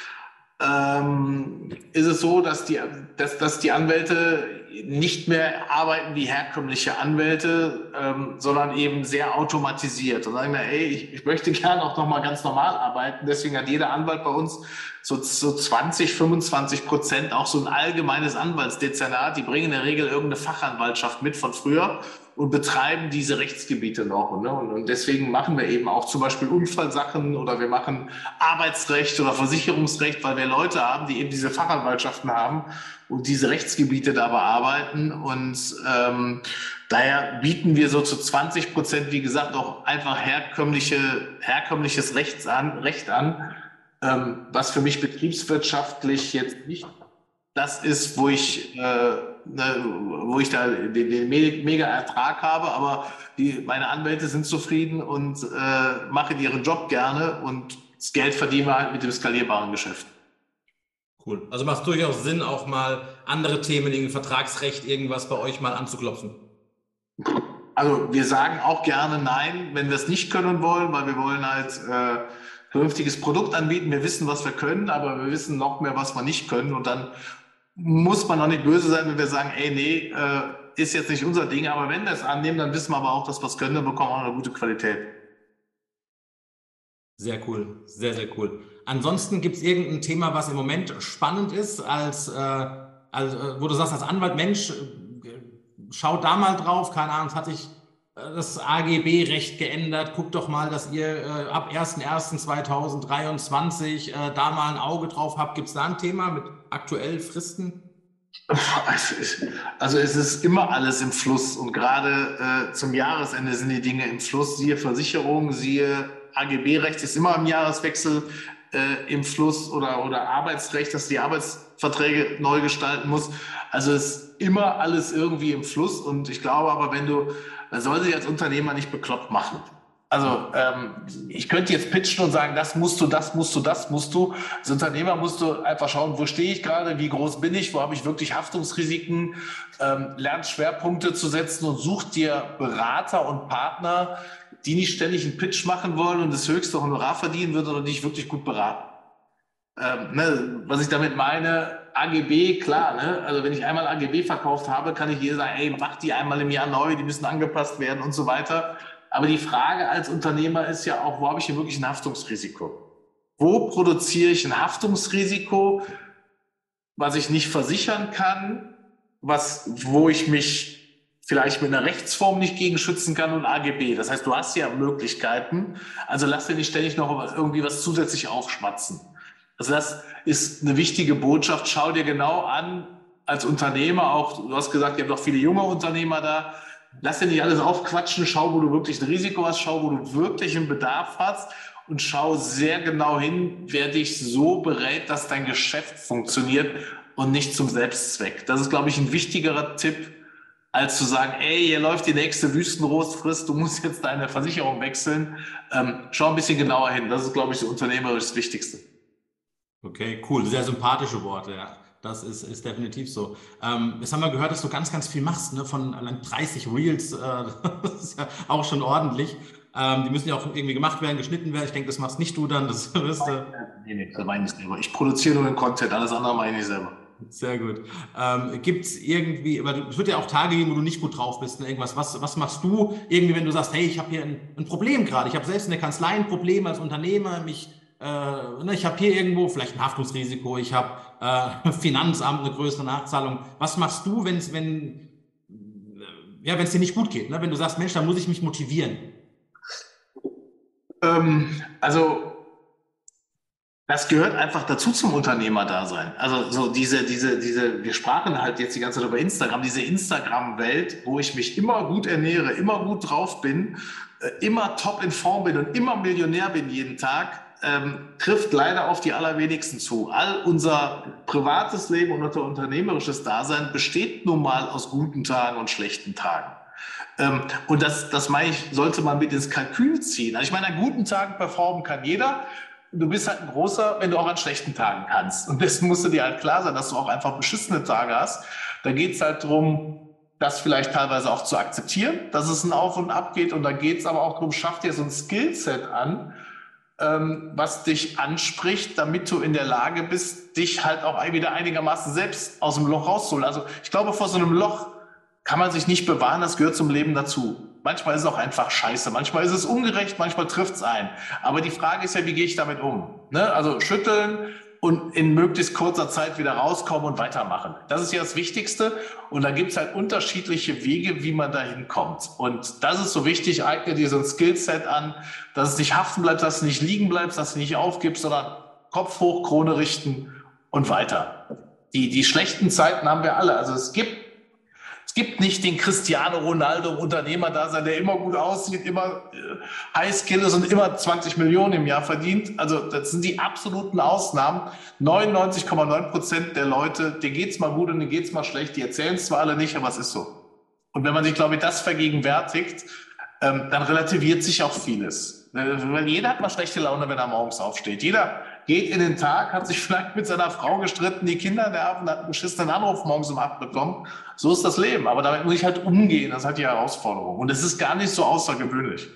ähm, ist es so, dass die, dass, dass die Anwälte nicht mehr arbeiten wie herkömmliche Anwälte, ähm, sondern eben sehr automatisiert und sagen, na, ey, ich, ich möchte gerne auch noch mal ganz normal arbeiten. Deswegen hat jeder Anwalt bei uns so, so 20, 25 Prozent auch so ein allgemeines Anwaltsdezernat. Die bringen in der Regel irgendeine Fachanwaltschaft mit von früher und betreiben diese Rechtsgebiete noch. Ne? Und, und deswegen machen wir eben auch zum Beispiel Unfallsachen oder wir machen Arbeitsrecht oder Versicherungsrecht, weil wir Leute haben, die eben diese Fachanwaltschaften haben und diese Rechtsgebiete da bearbeiten. Und ähm, daher bieten wir so zu 20 Prozent, wie gesagt, auch einfach herkömmliche, herkömmliches Rechts an, Recht an ähm, was für mich betriebswirtschaftlich jetzt nicht das ist, wo ich, äh, ne, wo ich da den, den mega Ertrag habe, aber die, meine Anwälte sind zufrieden und äh, machen ihren Job gerne und das Geld verdienen wir halt mit dem skalierbaren Geschäft. Cool. Also macht es durchaus Sinn, auch mal andere Themen, irgendwie Vertragsrecht, irgendwas bei euch mal anzuklopfen. Also wir sagen auch gerne nein, wenn wir es nicht können wollen, weil wir wollen halt äh, vernünftiges Produkt anbieten. Wir wissen, was wir können, aber wir wissen noch mehr, was wir nicht können. Und dann muss man auch nicht böse sein, wenn wir sagen, ey, nee, äh, ist jetzt nicht unser Ding. Aber wenn wir es annehmen, dann wissen wir aber auch, dass wir es können, dann bekommen auch eine gute Qualität. Sehr cool, sehr, sehr cool. Ansonsten gibt es irgendein Thema, was im Moment spannend ist, als, äh, als äh, wo du sagst, als Anwalt, Mensch, äh, schau da mal drauf, keine Ahnung, es hat sich das AGB-Recht geändert. Guckt doch mal, dass ihr äh, ab 01.01.2023 äh, da mal ein Auge drauf habt. Gibt es da ein Thema mit aktuell Fristen? Also es ist immer alles im Fluss und gerade äh, zum Jahresende sind die Dinge im Fluss. Siehe Versicherung, siehe AGB-Recht ist immer im Jahreswechsel äh, im Fluss oder, oder Arbeitsrecht, dass die Arbeitsverträge neu gestalten muss. Also es ist immer alles irgendwie im Fluss und ich glaube aber, wenn du man soll sich als Unternehmer nicht bekloppt machen. Also ähm, ich könnte jetzt pitchen und sagen, das musst du, das musst du, das musst du. Als Unternehmer musst du einfach schauen, wo stehe ich gerade, wie groß bin ich, wo habe ich wirklich Haftungsrisiken, ähm, lernst Schwerpunkte zu setzen und such dir Berater und Partner, die nicht ständig einen Pitch machen wollen und das höchste Honorar verdienen würden, sondern dich wirklich gut beraten. Ähm, ne, was ich damit meine, AGB, klar, ne? also wenn ich einmal AGB verkauft habe, kann ich hier sagen, ey, mach die einmal im Jahr neu, die müssen angepasst werden und so weiter. Aber die Frage als Unternehmer ist ja auch, wo habe ich hier wirklich ein Haftungsrisiko? Wo produziere ich ein Haftungsrisiko, was ich nicht versichern kann, was, wo ich mich vielleicht mit einer Rechtsform nicht gegen schützen kann und AGB. Das heißt, du hast ja Möglichkeiten. Also lass dir nicht ständig noch irgendwie was zusätzlich aufschmatzen. Also das ist eine wichtige Botschaft. Schau dir genau an, als Unternehmer auch, du hast gesagt, ihr habt auch viele junge Unternehmer da. Lass dir nicht alles aufquatschen, schau, wo du wirklich ein Risiko hast, schau, wo du wirklich einen Bedarf hast und schau sehr genau hin, wer dich so berät, dass dein Geschäft funktioniert und nicht zum Selbstzweck. Das ist, glaube ich, ein wichtigerer Tipp, als zu sagen, ey, hier läuft die nächste Wüstenrostfrist, du musst jetzt deine Versicherung wechseln. Ähm, schau ein bisschen genauer hin. Das ist, glaube ich, unternehmerisch das Wichtigste. Okay, cool. Sehr sympathische Worte, ja. Das ist, ist definitiv so. Ähm, jetzt haben wir gehört, dass du ganz, ganz viel machst, ne? von allein 30 Reels. Äh, das ist ja auch schon ordentlich. Ähm, die müssen ja auch irgendwie gemacht werden, geschnitten werden. Ich denke, das machst nicht du dann. Das wirst du. Nee, nee, das meine ich selber. Ich produziere nur den Content, alles andere meine ich selber. Sehr gut. Ähm, Gibt es irgendwie, aber es wird ja auch Tage geben, wo du nicht gut drauf bist, ne? irgendwas. Was, was machst du irgendwie, wenn du sagst, hey, ich habe hier ein, ein Problem gerade. Ich habe selbst in der Kanzlei ein Problem als Unternehmer, mich äh, ne, ich habe hier irgendwo vielleicht ein Haftungsrisiko, ich habe äh, Finanzamt eine größere Nachzahlung. Was machst du, wenn's, wenn ja, wenn es dir nicht gut geht? Ne? Wenn du sagst, Mensch, da muss ich mich motivieren. Ähm, also das gehört einfach dazu zum Unternehmerdasein. Also so diese, diese, diese, wir sprachen halt jetzt die ganze Zeit über Instagram, diese Instagram-Welt, wo ich mich immer gut ernähre, immer gut drauf bin, äh, immer top in Form bin und immer Millionär bin jeden Tag, ähm, trifft leider auf die allerwenigsten zu. All unser privates Leben und unser unternehmerisches Dasein besteht nun mal aus guten Tagen und schlechten Tagen. Ähm, und das, das meine ich, sollte man mit ins Kalkül ziehen. Also ich meine, an guten Tagen performen kann jeder. Du bist halt ein großer, wenn du auch an schlechten Tagen kannst. Und dessen musst du dir halt klar sein, dass du auch einfach beschissene Tage hast. Da geht es halt darum, das vielleicht teilweise auch zu akzeptieren, dass es ein Auf und Ab geht. Und da geht es aber auch darum, schaff dir so ein Skillset an, ähm, was dich anspricht, damit du in der Lage bist, dich halt auch wieder einigermaßen selbst aus dem Loch rauszuholen. Also ich glaube, vor so einem Loch kann man sich nicht bewahren, das gehört zum Leben dazu. Manchmal ist es auch einfach scheiße, manchmal ist es ungerecht, manchmal trifft es ein. Aber die Frage ist ja, wie gehe ich damit um? Ne? Also schütteln, und in möglichst kurzer Zeit wieder rauskommen und weitermachen. Das ist ja das Wichtigste. Und da gibt es halt unterschiedliche Wege, wie man da hinkommt. Und das ist so wichtig, eigne dir so ein Skillset an, dass es nicht haften bleibt, dass du nicht liegen bleibst, dass du nicht aufgibst, sondern Kopf hoch, Krone richten und weiter. Die, die schlechten Zeiten haben wir alle. Also es gibt es gibt nicht den Cristiano Ronaldo Unternehmer da sein, der immer gut aussieht, immer äh, High Skill ist und immer 20 Millionen im Jahr verdient. Also das sind die absoluten Ausnahmen. 99,9 Prozent der Leute, denen geht's mal gut und denen geht's mal schlecht. Die erzählen es zwar alle nicht, aber es ist so. Und wenn man sich, glaube ich, das vergegenwärtigt, ähm, dann relativiert sich auch vieles. Äh, weil jeder hat mal schlechte Laune, wenn er morgens aufsteht. Jeder geht in den Tag, hat sich vielleicht mit seiner Frau gestritten, die Kinder nerven, hat einen beschissenen Anruf morgens um acht bekommen. So ist das Leben. Aber damit muss ich halt umgehen. Das ist halt die Herausforderung. Und es ist gar nicht so außergewöhnlich.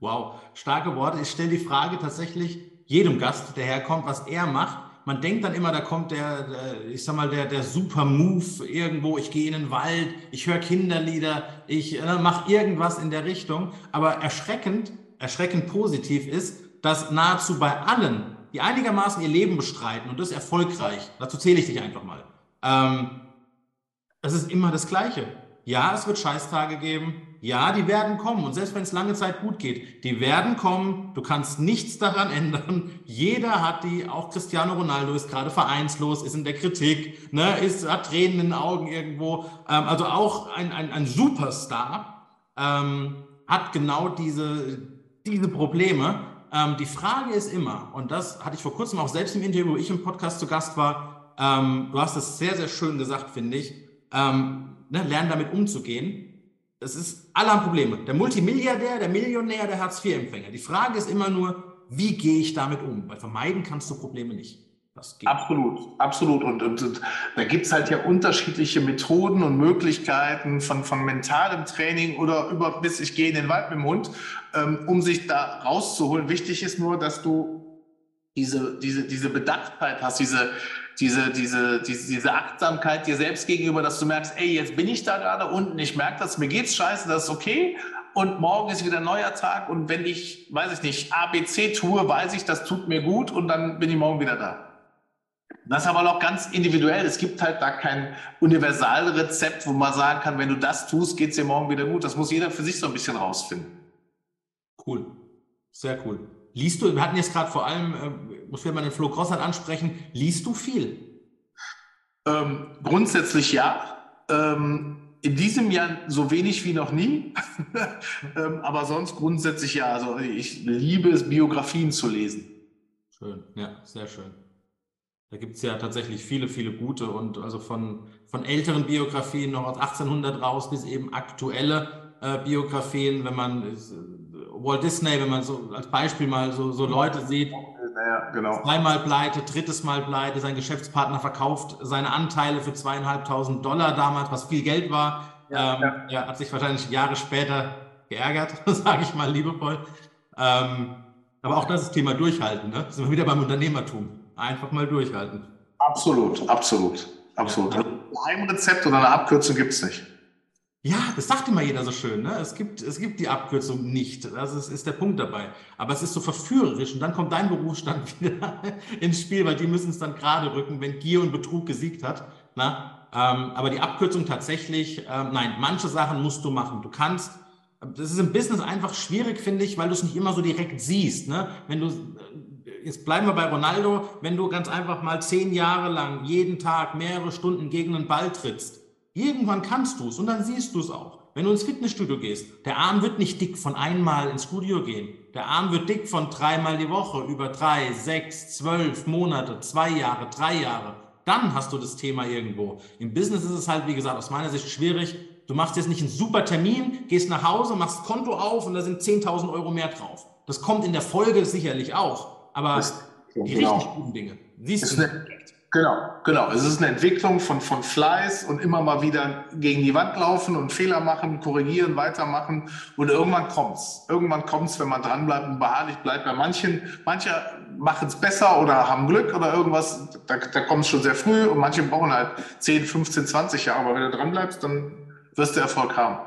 Wow, starke Worte. Ich stelle die Frage tatsächlich jedem Gast, der herkommt, was er macht. Man denkt dann immer, da kommt der, der ich sag mal, der, der super Move irgendwo. Ich gehe in den Wald, ich höre Kinderlieder, ich äh, mache irgendwas in der Richtung. Aber erschreckend, erschreckend positiv ist, dass nahezu bei allen, die einigermaßen ihr Leben bestreiten und das erfolgreich, dazu zähle ich dich einfach mal, ähm, es ist immer das Gleiche. Ja, es wird Scheißtage geben. Ja, die werden kommen. Und selbst wenn es lange Zeit gut geht, die werden kommen. Du kannst nichts daran ändern. Jeder hat die. Auch Cristiano Ronaldo ist gerade vereinslos, ist in der Kritik, ne, ist, hat Tränen in den Augen irgendwo. Ähm, also auch ein, ein, ein Superstar ähm, hat genau diese, diese Probleme. Ähm, die Frage ist immer, und das hatte ich vor kurzem auch selbst im Interview, wo ich im Podcast zu Gast war, ähm, du hast es sehr, sehr schön gesagt, finde ich, ähm, ne, lernen damit umzugehen. Das ist, alle haben Probleme. Der Multimilliardär, der Millionär, der Hartz-IV-Empfänger. Die Frage ist immer nur, wie gehe ich damit um? Weil vermeiden kannst du Probleme nicht. Absolut, absolut. Und, und, und da gibt es halt ja unterschiedliche Methoden und Möglichkeiten von, von mentalem Training oder über bis ich gehe in den Wald mit dem Hund, ähm, um sich da rauszuholen. Wichtig ist nur, dass du diese, diese, diese Bedachtheit hast, diese, diese, diese, diese, diese Achtsamkeit dir selbst gegenüber, dass du merkst, ey, jetzt bin ich da gerade unten, ich merke das, mir geht's scheiße, das ist okay. Und morgen ist wieder ein neuer Tag. Und wenn ich, weiß ich nicht, ABC tue, weiß ich, das tut mir gut und dann bin ich morgen wieder da. Das ist aber auch ganz individuell. Es gibt halt da kein Universalrezept, wo man sagen kann, wenn du das tust, geht es dir morgen wieder gut. Das muss jeder für sich so ein bisschen rausfinden. Cool. Sehr cool. Liest du, wir hatten jetzt gerade vor allem, äh, muss wir mal den Flo Grossart ansprechen, liest du viel? Ähm, grundsätzlich ja. Ähm, in diesem Jahr so wenig wie noch nie, ähm, aber sonst grundsätzlich ja. Also ich liebe es, Biografien zu lesen. Schön, ja, sehr schön. Da gibt es ja tatsächlich viele, viele gute und also von, von älteren Biografien noch aus 1800 raus bis eben aktuelle äh, Biografien, wenn man äh, Walt Disney, wenn man so als Beispiel mal so, so Leute sieht, ja, genau. zweimal pleite, drittes Mal pleite, sein Geschäftspartner verkauft seine Anteile für zweieinhalbtausend Dollar damals, was viel Geld war. Ja, ähm, ja. Er hat sich wahrscheinlich Jahre später geärgert, sage ich mal liebevoll. Ähm, aber auch das ist Thema Durchhalten. Ne? Sind wir wieder beim Unternehmertum. Einfach mal durchhalten. Absolut, absolut, absolut. Ja. Ein Rezept oder eine Abkürzung gibt es nicht. Ja, das sagt immer jeder so schön. Ne? Es, gibt, es gibt die Abkürzung nicht. Das ist, ist der Punkt dabei. Aber es ist so verführerisch und dann kommt dein Berufsstand wieder ins Spiel, weil die müssen es dann gerade rücken, wenn Gier und Betrug gesiegt hat. Na? Ähm, aber die Abkürzung tatsächlich, ähm, nein, manche Sachen musst du machen. Du kannst, das ist im Business einfach schwierig, finde ich, weil du es nicht immer so direkt siehst. Ne? Wenn du jetzt bleiben wir bei Ronaldo, wenn du ganz einfach mal zehn Jahre lang jeden Tag mehrere Stunden gegen einen Ball trittst, irgendwann kannst du es und dann siehst du es auch. Wenn du ins Fitnessstudio gehst, der Arm wird nicht dick von einmal ins Studio gehen. Der Arm wird dick von dreimal die Woche über drei, sechs, zwölf Monate, zwei Jahre, drei Jahre. Dann hast du das Thema irgendwo. Im Business ist es halt, wie gesagt, aus meiner Sicht schwierig. Du machst jetzt nicht einen super Termin, gehst nach Hause, machst Konto auf und da sind 10.000 Euro mehr drauf. Das kommt in der Folge sicherlich auch. Aber das, die genau. richtig guten Dinge, siehst du eine, Genau, genau. Es ist eine Entwicklung von, von Fleiß und immer mal wieder gegen die Wand laufen und Fehler machen, korrigieren, weitermachen. Und irgendwann kommt's. Irgendwann kommt's, wenn man dranbleibt und beharrlich bleibt. Bei manchen, manche machen es besser oder haben Glück oder irgendwas. Da, da kommt es schon sehr früh und manche brauchen halt 10, 15, 20 Jahre. Aber wenn du dranbleibst, dann wirst du Erfolg haben.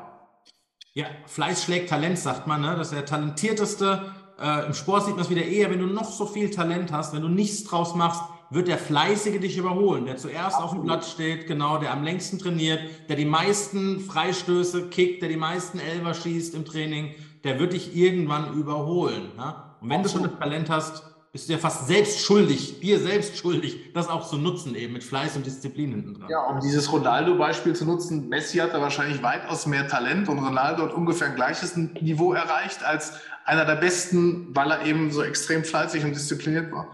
Ja, Fleiß schlägt Talent, sagt man. Ne? Das ist der talentierteste äh, Im Sport sieht man es wieder eher, wenn du noch so viel Talent hast, wenn du nichts draus machst, wird der Fleißige dich überholen, der zuerst Absolut. auf dem Platz steht, genau, der am längsten trainiert, der die meisten Freistöße kickt, der die meisten Elber schießt im Training, der wird dich irgendwann überholen. Ne? Und wenn Absolut. du schon das Talent hast, bist du ja fast selbst schuldig, dir selbst schuldig, das auch zu nutzen, eben mit Fleiß und Disziplin hinten dran. Ja, um dieses Ronaldo-Beispiel zu nutzen, Messi hat da wahrscheinlich weitaus mehr Talent und Ronaldo hat ungefähr ein gleiches Niveau erreicht als einer der besten, weil er eben so extrem fleißig und diszipliniert war.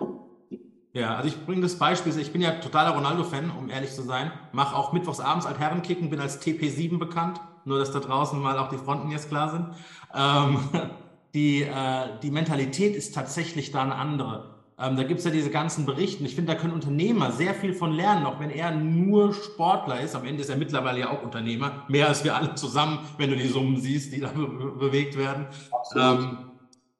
Ja, also ich bringe das Beispiel, ich bin ja totaler Ronaldo-Fan, um ehrlich zu sein, mache auch mittwochs abends Altherrenkicken, bin als TP7 bekannt, nur dass da draußen mal auch die Fronten jetzt klar sind. Ähm, die, äh, die Mentalität ist tatsächlich da eine andere. Ähm, da gibt es ja diese ganzen Berichte. Ich finde, da können Unternehmer sehr viel von lernen, auch wenn er nur Sportler ist. Am Ende ist er mittlerweile ja auch Unternehmer, mehr als wir alle zusammen, wenn du die Summen siehst, die da be bewegt werden. Ähm,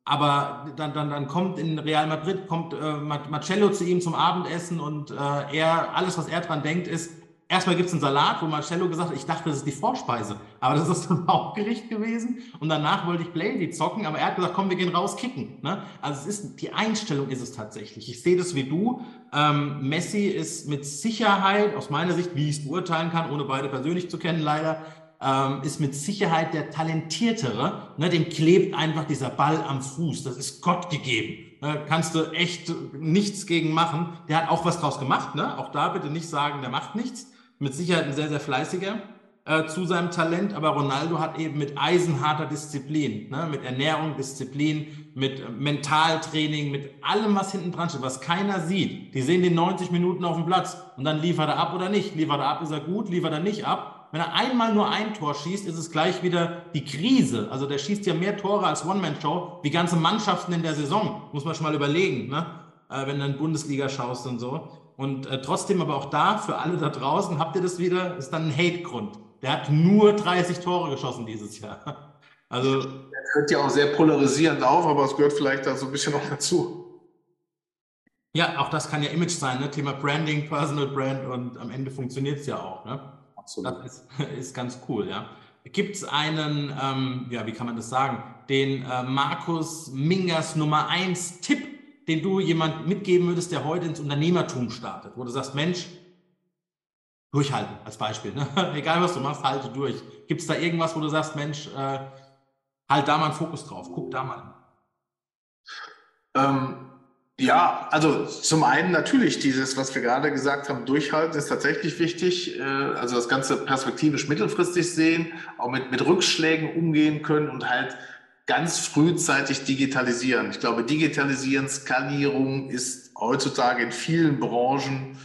aber dann, dann, dann kommt in Real Madrid, kommt äh, Marcello zu ihm zum Abendessen und äh, er, alles, was er dran denkt, ist, erstmal gibt es einen Salat, wo Marcello gesagt hat, ich dachte, das ist die Vorspeise. Aber das ist ein Hauptgericht gewesen. Und danach wollte ich Blady zocken, aber er hat gesagt, komm, wir gehen raus kicken. Ne? Also es ist, die Einstellung ist es tatsächlich. Ich sehe das wie du. Ähm, Messi ist mit Sicherheit, aus meiner Sicht, wie ich es beurteilen kann, ohne beide persönlich zu kennen, leider, ähm, ist mit Sicherheit der Talentiertere. Ne? Dem klebt einfach dieser Ball am Fuß. Das ist Gott gegeben. Ne? Kannst du echt nichts gegen machen. Der hat auch was draus gemacht. Ne? Auch da bitte nicht sagen, der macht nichts mit Sicherheit ein sehr, sehr fleißiger äh, zu seinem Talent, aber Ronaldo hat eben mit eisenharter Disziplin, ne, mit Ernährung, Disziplin, mit äh, Mentaltraining, mit allem, was hinten dran steht, was keiner sieht. Die sehen den 90 Minuten auf dem Platz und dann liefert er ab oder nicht. Liefert er ab, ist er gut, liefert er nicht ab. Wenn er einmal nur ein Tor schießt, ist es gleich wieder die Krise. Also der schießt ja mehr Tore als One-Man-Show, wie ganze Mannschaften in der Saison. Muss man schon mal überlegen, ne? Äh, wenn du in Bundesliga schaust und so. Und äh, trotzdem aber auch da, für alle da draußen, habt ihr das wieder, ist dann ein Hate-Grund. Der hat nur 30 Tore geschossen dieses Jahr. Also. Der tritt ja auch sehr polarisierend auf, aber es gehört vielleicht da so ein bisschen noch dazu. Ja, auch das kann ja Image sein, ne? Thema Branding, Personal Brand und am Ende funktioniert es ja auch. Ne? Absolut. Das ist, ist ganz cool, ja. Gibt es einen, ähm, ja, wie kann man das sagen, den äh, Markus Mingers Nummer 1 Tipp den du jemand mitgeben würdest, der heute ins Unternehmertum startet, wo du sagst, Mensch, durchhalten als Beispiel. Ne? Egal was du machst, halte durch. Gibt es da irgendwas, wo du sagst, Mensch, äh, halt da mal einen Fokus drauf, guck da mal. Ähm, ja, also zum einen natürlich dieses, was wir gerade gesagt haben, durchhalten ist tatsächlich wichtig. Äh, also das Ganze perspektivisch mittelfristig sehen, auch mit, mit Rückschlägen umgehen können und halt ganz frühzeitig digitalisieren. Ich glaube, Digitalisieren, Skalierung ist heutzutage in vielen Branchen,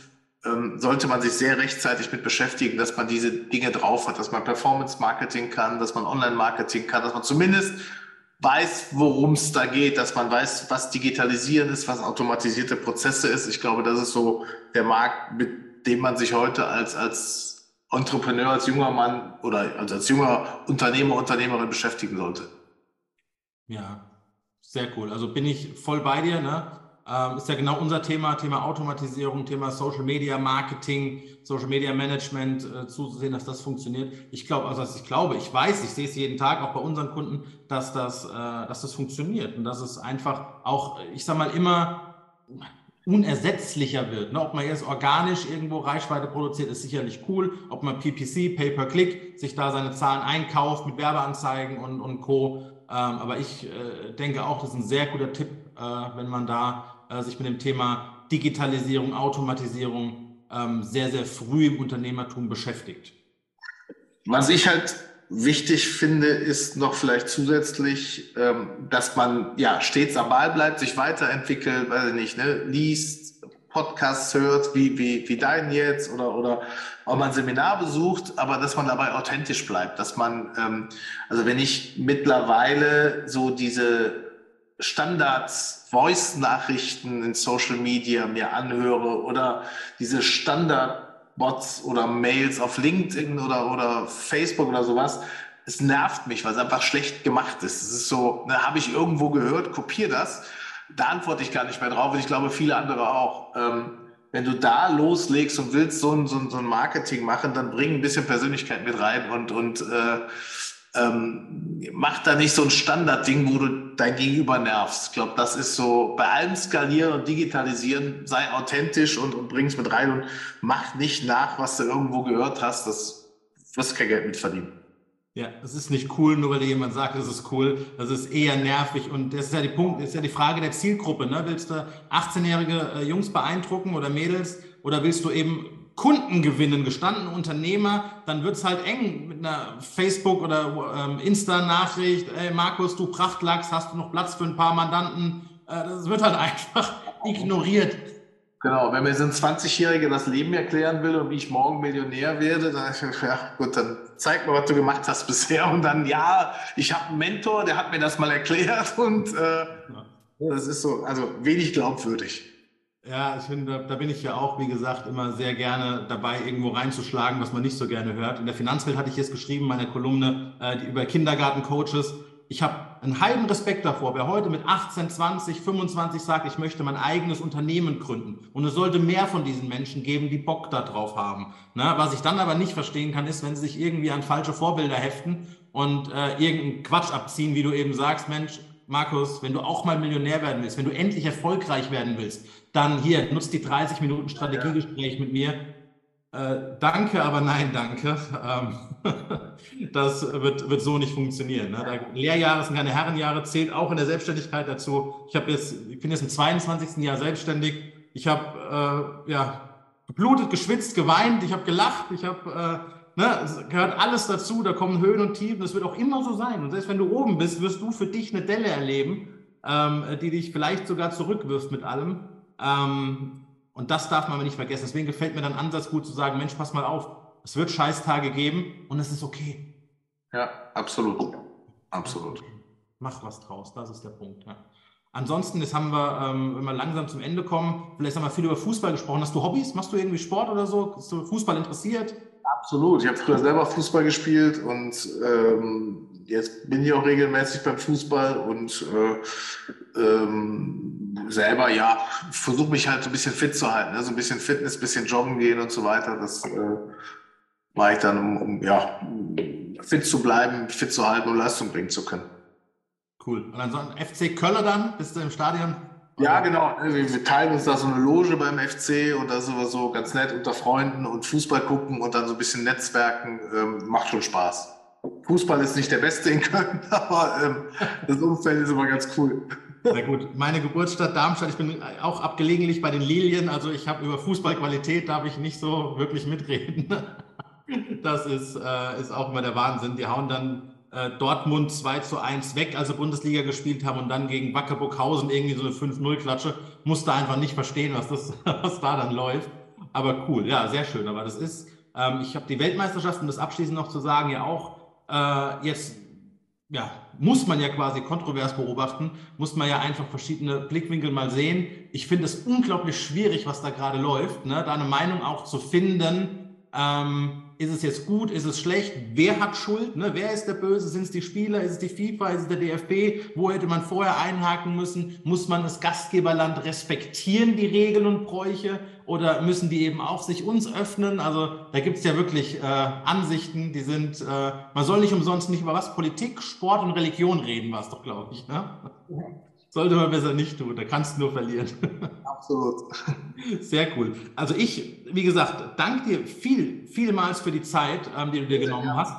ähm, sollte man sich sehr rechtzeitig mit beschäftigen, dass man diese Dinge drauf hat, dass man Performance-Marketing kann, dass man Online-Marketing kann, dass man zumindest weiß, worum es da geht, dass man weiß, was Digitalisieren ist, was automatisierte Prozesse ist. Ich glaube, das ist so der Markt, mit dem man sich heute als, als Entrepreneur, als junger Mann oder als, als junger Unternehmer, Unternehmerin beschäftigen sollte. Ja, sehr cool. Also bin ich voll bei dir. Ne? Ähm, ist ja genau unser Thema, Thema Automatisierung, Thema Social Media Marketing, Social Media Management, äh, zuzusehen, dass das funktioniert. Ich glaube, also ich glaube, ich weiß, ich sehe es jeden Tag auch bei unseren Kunden, dass das, äh, dass das funktioniert und dass es einfach auch, ich sage mal, immer unersetzlicher wird. Ne? Ob man jetzt organisch irgendwo Reichweite produziert, ist sicherlich cool. Ob man PPC, Pay-per-Click, sich da seine Zahlen einkauft mit Werbeanzeigen und, und Co. Ähm, aber ich äh, denke auch, das ist ein sehr guter Tipp, äh, wenn man da äh, sich mit dem Thema Digitalisierung, Automatisierung ähm, sehr, sehr früh im Unternehmertum beschäftigt. Was ich halt wichtig finde, ist noch vielleicht zusätzlich, ähm, dass man ja stets am Ball bleibt, sich weiterentwickelt, weiß ich nicht, ne, liest, Podcasts hört, wie, wie, wie deinen jetzt oder, oder mal ein Seminar besucht, aber dass man dabei authentisch bleibt, dass man, ähm, also wenn ich mittlerweile so diese Standards-Voice-Nachrichten in Social Media mir anhöre oder diese Standard-Bots oder Mails auf LinkedIn oder, oder Facebook oder sowas, es nervt mich, weil es einfach schlecht gemacht ist. Es ist so, ne, habe ich irgendwo gehört, kopiere das da antworte ich gar nicht mehr drauf und ich glaube viele andere auch. Ähm, wenn du da loslegst und willst so ein, so, ein, so ein Marketing machen, dann bring ein bisschen Persönlichkeit mit rein und, und äh, ähm, mach da nicht so ein Standardding, wo du dein Gegenüber nervst. Ich glaube, das ist so bei allem Skalieren und Digitalisieren, sei authentisch und, und bring es mit rein und mach nicht nach, was du irgendwo gehört hast. Das wirst kein Geld mit verdienen. Ja, es ist nicht cool, nur weil dir jemand sagt, es ist cool. Das ist eher nervig und das ist ja die Punkt, ist ja die Frage der Zielgruppe. Ne? Willst du 18-jährige äh, Jungs beeindrucken oder Mädels oder willst du eben Kunden gewinnen, gestandene Unternehmer, dann wird's halt eng mit einer Facebook- oder ähm, Insta-Nachricht, ey Markus, du Prachtlachs, hast du noch Platz für ein paar Mandanten? Äh, das wird halt einfach ignoriert. Genau, wenn mir so ein 20-Jähriger das Leben erklären will und wie ich morgen Millionär werde, dann, ja gut, dann zeig mir, was du gemacht hast bisher. Und dann, ja, ich habe einen Mentor, der hat mir das mal erklärt und äh, das ist so, also wenig glaubwürdig. Ja, ich finde, da, da, bin ich ja auch, wie gesagt, immer sehr gerne dabei, irgendwo reinzuschlagen, was man nicht so gerne hört. In der Finanzwelt hatte ich jetzt geschrieben, meine Kolumne äh, die über Kindergartencoaches ich habe einen halben Respekt davor, wer heute mit 18, 20, 25 sagt, ich möchte mein eigenes Unternehmen gründen. Und es sollte mehr von diesen Menschen geben, die Bock darauf haben. Na, was ich dann aber nicht verstehen kann, ist, wenn sie sich irgendwie an falsche Vorbilder heften und äh, irgendeinen Quatsch abziehen, wie du eben sagst, Mensch, Markus, wenn du auch mal Millionär werden willst, wenn du endlich erfolgreich werden willst, dann hier, nutzt die 30 Minuten Strategiegespräch mit mir äh, danke, aber nein, danke. Ähm, das wird, wird so nicht funktionieren. Ne? Da, Lehrjahre sind keine Herrenjahre, zählt auch in der Selbstständigkeit dazu. Ich, jetzt, ich bin jetzt im 22. Jahr selbstständig. Ich habe äh, ja, geblutet, geschwitzt, geweint, ich habe gelacht, ich habe, äh, ne, es gehört alles dazu, da kommen Höhen und Tiefen, das wird auch immer so sein. Und selbst wenn du oben bist, wirst du für dich eine Delle erleben, ähm, die dich vielleicht sogar zurückwirft mit allem. Ähm, und das darf man nicht vergessen. Deswegen gefällt mir dann Ansatz gut zu sagen, Mensch, pass mal auf, es wird Scheißtage geben und es ist okay. Ja, absolut. Absolut. Mach was draus, das ist der Punkt. Ja. Ansonsten, jetzt haben wir, ähm, wenn wir langsam zum Ende kommen, vielleicht haben wir viel über Fußball gesprochen. Hast du Hobbys? Machst du irgendwie Sport oder so? Bist du Fußball interessiert? Absolut. Ich habe früher selber Fußball gespielt und ähm, jetzt bin ich auch regelmäßig beim Fußball und äh, ähm, selber, ja, versuche mich halt so ein bisschen fit zu halten. Ne? So ein bisschen Fitness, ein bisschen joggen gehen und so weiter. Das äh, mache ich dann, um, um ja, fit zu bleiben, fit zu halten und Leistung bringen zu können. Cool. Und ansonsten FC Köln dann? Bist du im Stadion? Ja, genau. Wir teilen uns da so eine Loge beim FC und da sind wir so ganz nett unter Freunden und Fußball gucken und dann so ein bisschen Netzwerken. Ähm, macht schon Spaß. Fußball ist nicht der beste in Köln, aber ähm, das Umfeld ist immer ganz cool. Na gut, meine Geburtsstadt Darmstadt, ich bin auch abgelegentlich bei den Lilien, also ich habe über Fußballqualität, darf ich nicht so wirklich mitreden. Das ist, äh, ist auch immer der Wahnsinn. Die hauen dann äh, Dortmund 2 zu 1 weg, also Bundesliga gespielt haben und dann gegen Wackerburghausen irgendwie so eine 5-0-Klatsche. Musste einfach nicht verstehen, was, das, was da dann läuft. Aber cool, ja, sehr schön. Aber das ist, ähm, ich habe die Weltmeisterschaft, um das abschließend noch zu sagen, ja auch äh, jetzt ja, muss man ja quasi kontrovers beobachten, muss man ja einfach verschiedene Blickwinkel mal sehen. Ich finde es unglaublich schwierig, was da gerade läuft, ne? da eine Meinung auch zu finden. Ähm, ist es jetzt gut, ist es schlecht? Wer hat Schuld? Ne? Wer ist der Böse? Sind es die Spieler? Ist es die FIFA? Ist es der DFB? Wo hätte man vorher einhaken müssen? Muss man das Gastgeberland respektieren, die Regeln und Bräuche? Oder müssen die eben auch sich uns öffnen? Also da gibt es ja wirklich äh, Ansichten, die sind, äh, man soll nicht umsonst nicht über was, Politik, Sport und Religion reden, war es doch, glaube ich. Ne? Sollte man besser nicht tun, da kannst du nur verlieren. Absolut. Sehr cool. Also ich, wie gesagt, danke dir viel, vielmals für die Zeit, ähm, die du dir sehr genommen hast.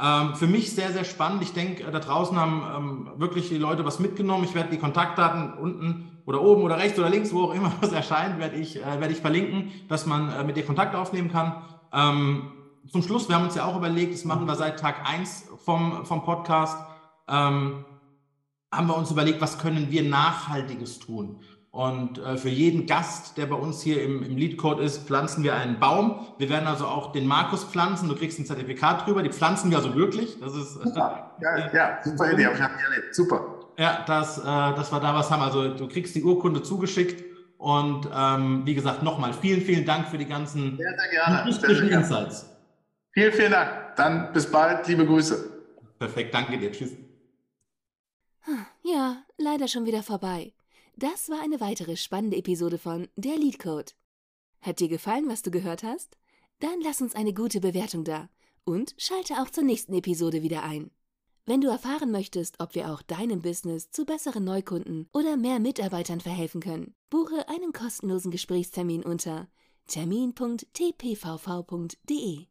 Ähm, für mich sehr, sehr spannend. Ich denke, da draußen haben ähm, wirklich die Leute was mitgenommen. Ich werde die Kontaktdaten unten oder oben oder rechts oder links, wo auch immer was erscheint, werde ich, äh, werde ich verlinken, dass man äh, mit dir Kontakt aufnehmen kann. Ähm, zum Schluss, wir haben uns ja auch überlegt, das machen wir seit Tag 1 vom, vom Podcast. Ähm, haben wir uns überlegt, was können wir Nachhaltiges tun? Und äh, für jeden Gast, der bei uns hier im, im Leadcode ist, pflanzen wir einen Baum. Wir werden also auch den Markus pflanzen. Du kriegst ein Zertifikat drüber. Die pflanzen wir also wirklich. Das ist super. Ja, ja super Idee. Habe ich erlebt. Super. Ja, dass, äh, dass wir da was haben. Also du kriegst die Urkunde zugeschickt. Und ähm, wie gesagt, nochmal vielen, vielen Dank für die ganzen sehr, sehr gerne. Sehr, sehr Insights. Vielen, vielen Dank. Dann bis bald. Liebe Grüße. Perfekt. Danke dir. Tschüss. Ja, leider schon wieder vorbei. Das war eine weitere spannende Episode von Der Leadcode. Hat dir gefallen, was du gehört hast? Dann lass uns eine gute Bewertung da und schalte auch zur nächsten Episode wieder ein. Wenn du erfahren möchtest, ob wir auch deinem Business zu besseren Neukunden oder mehr Mitarbeitern verhelfen können, buche einen kostenlosen Gesprächstermin unter termin.tpvv.de.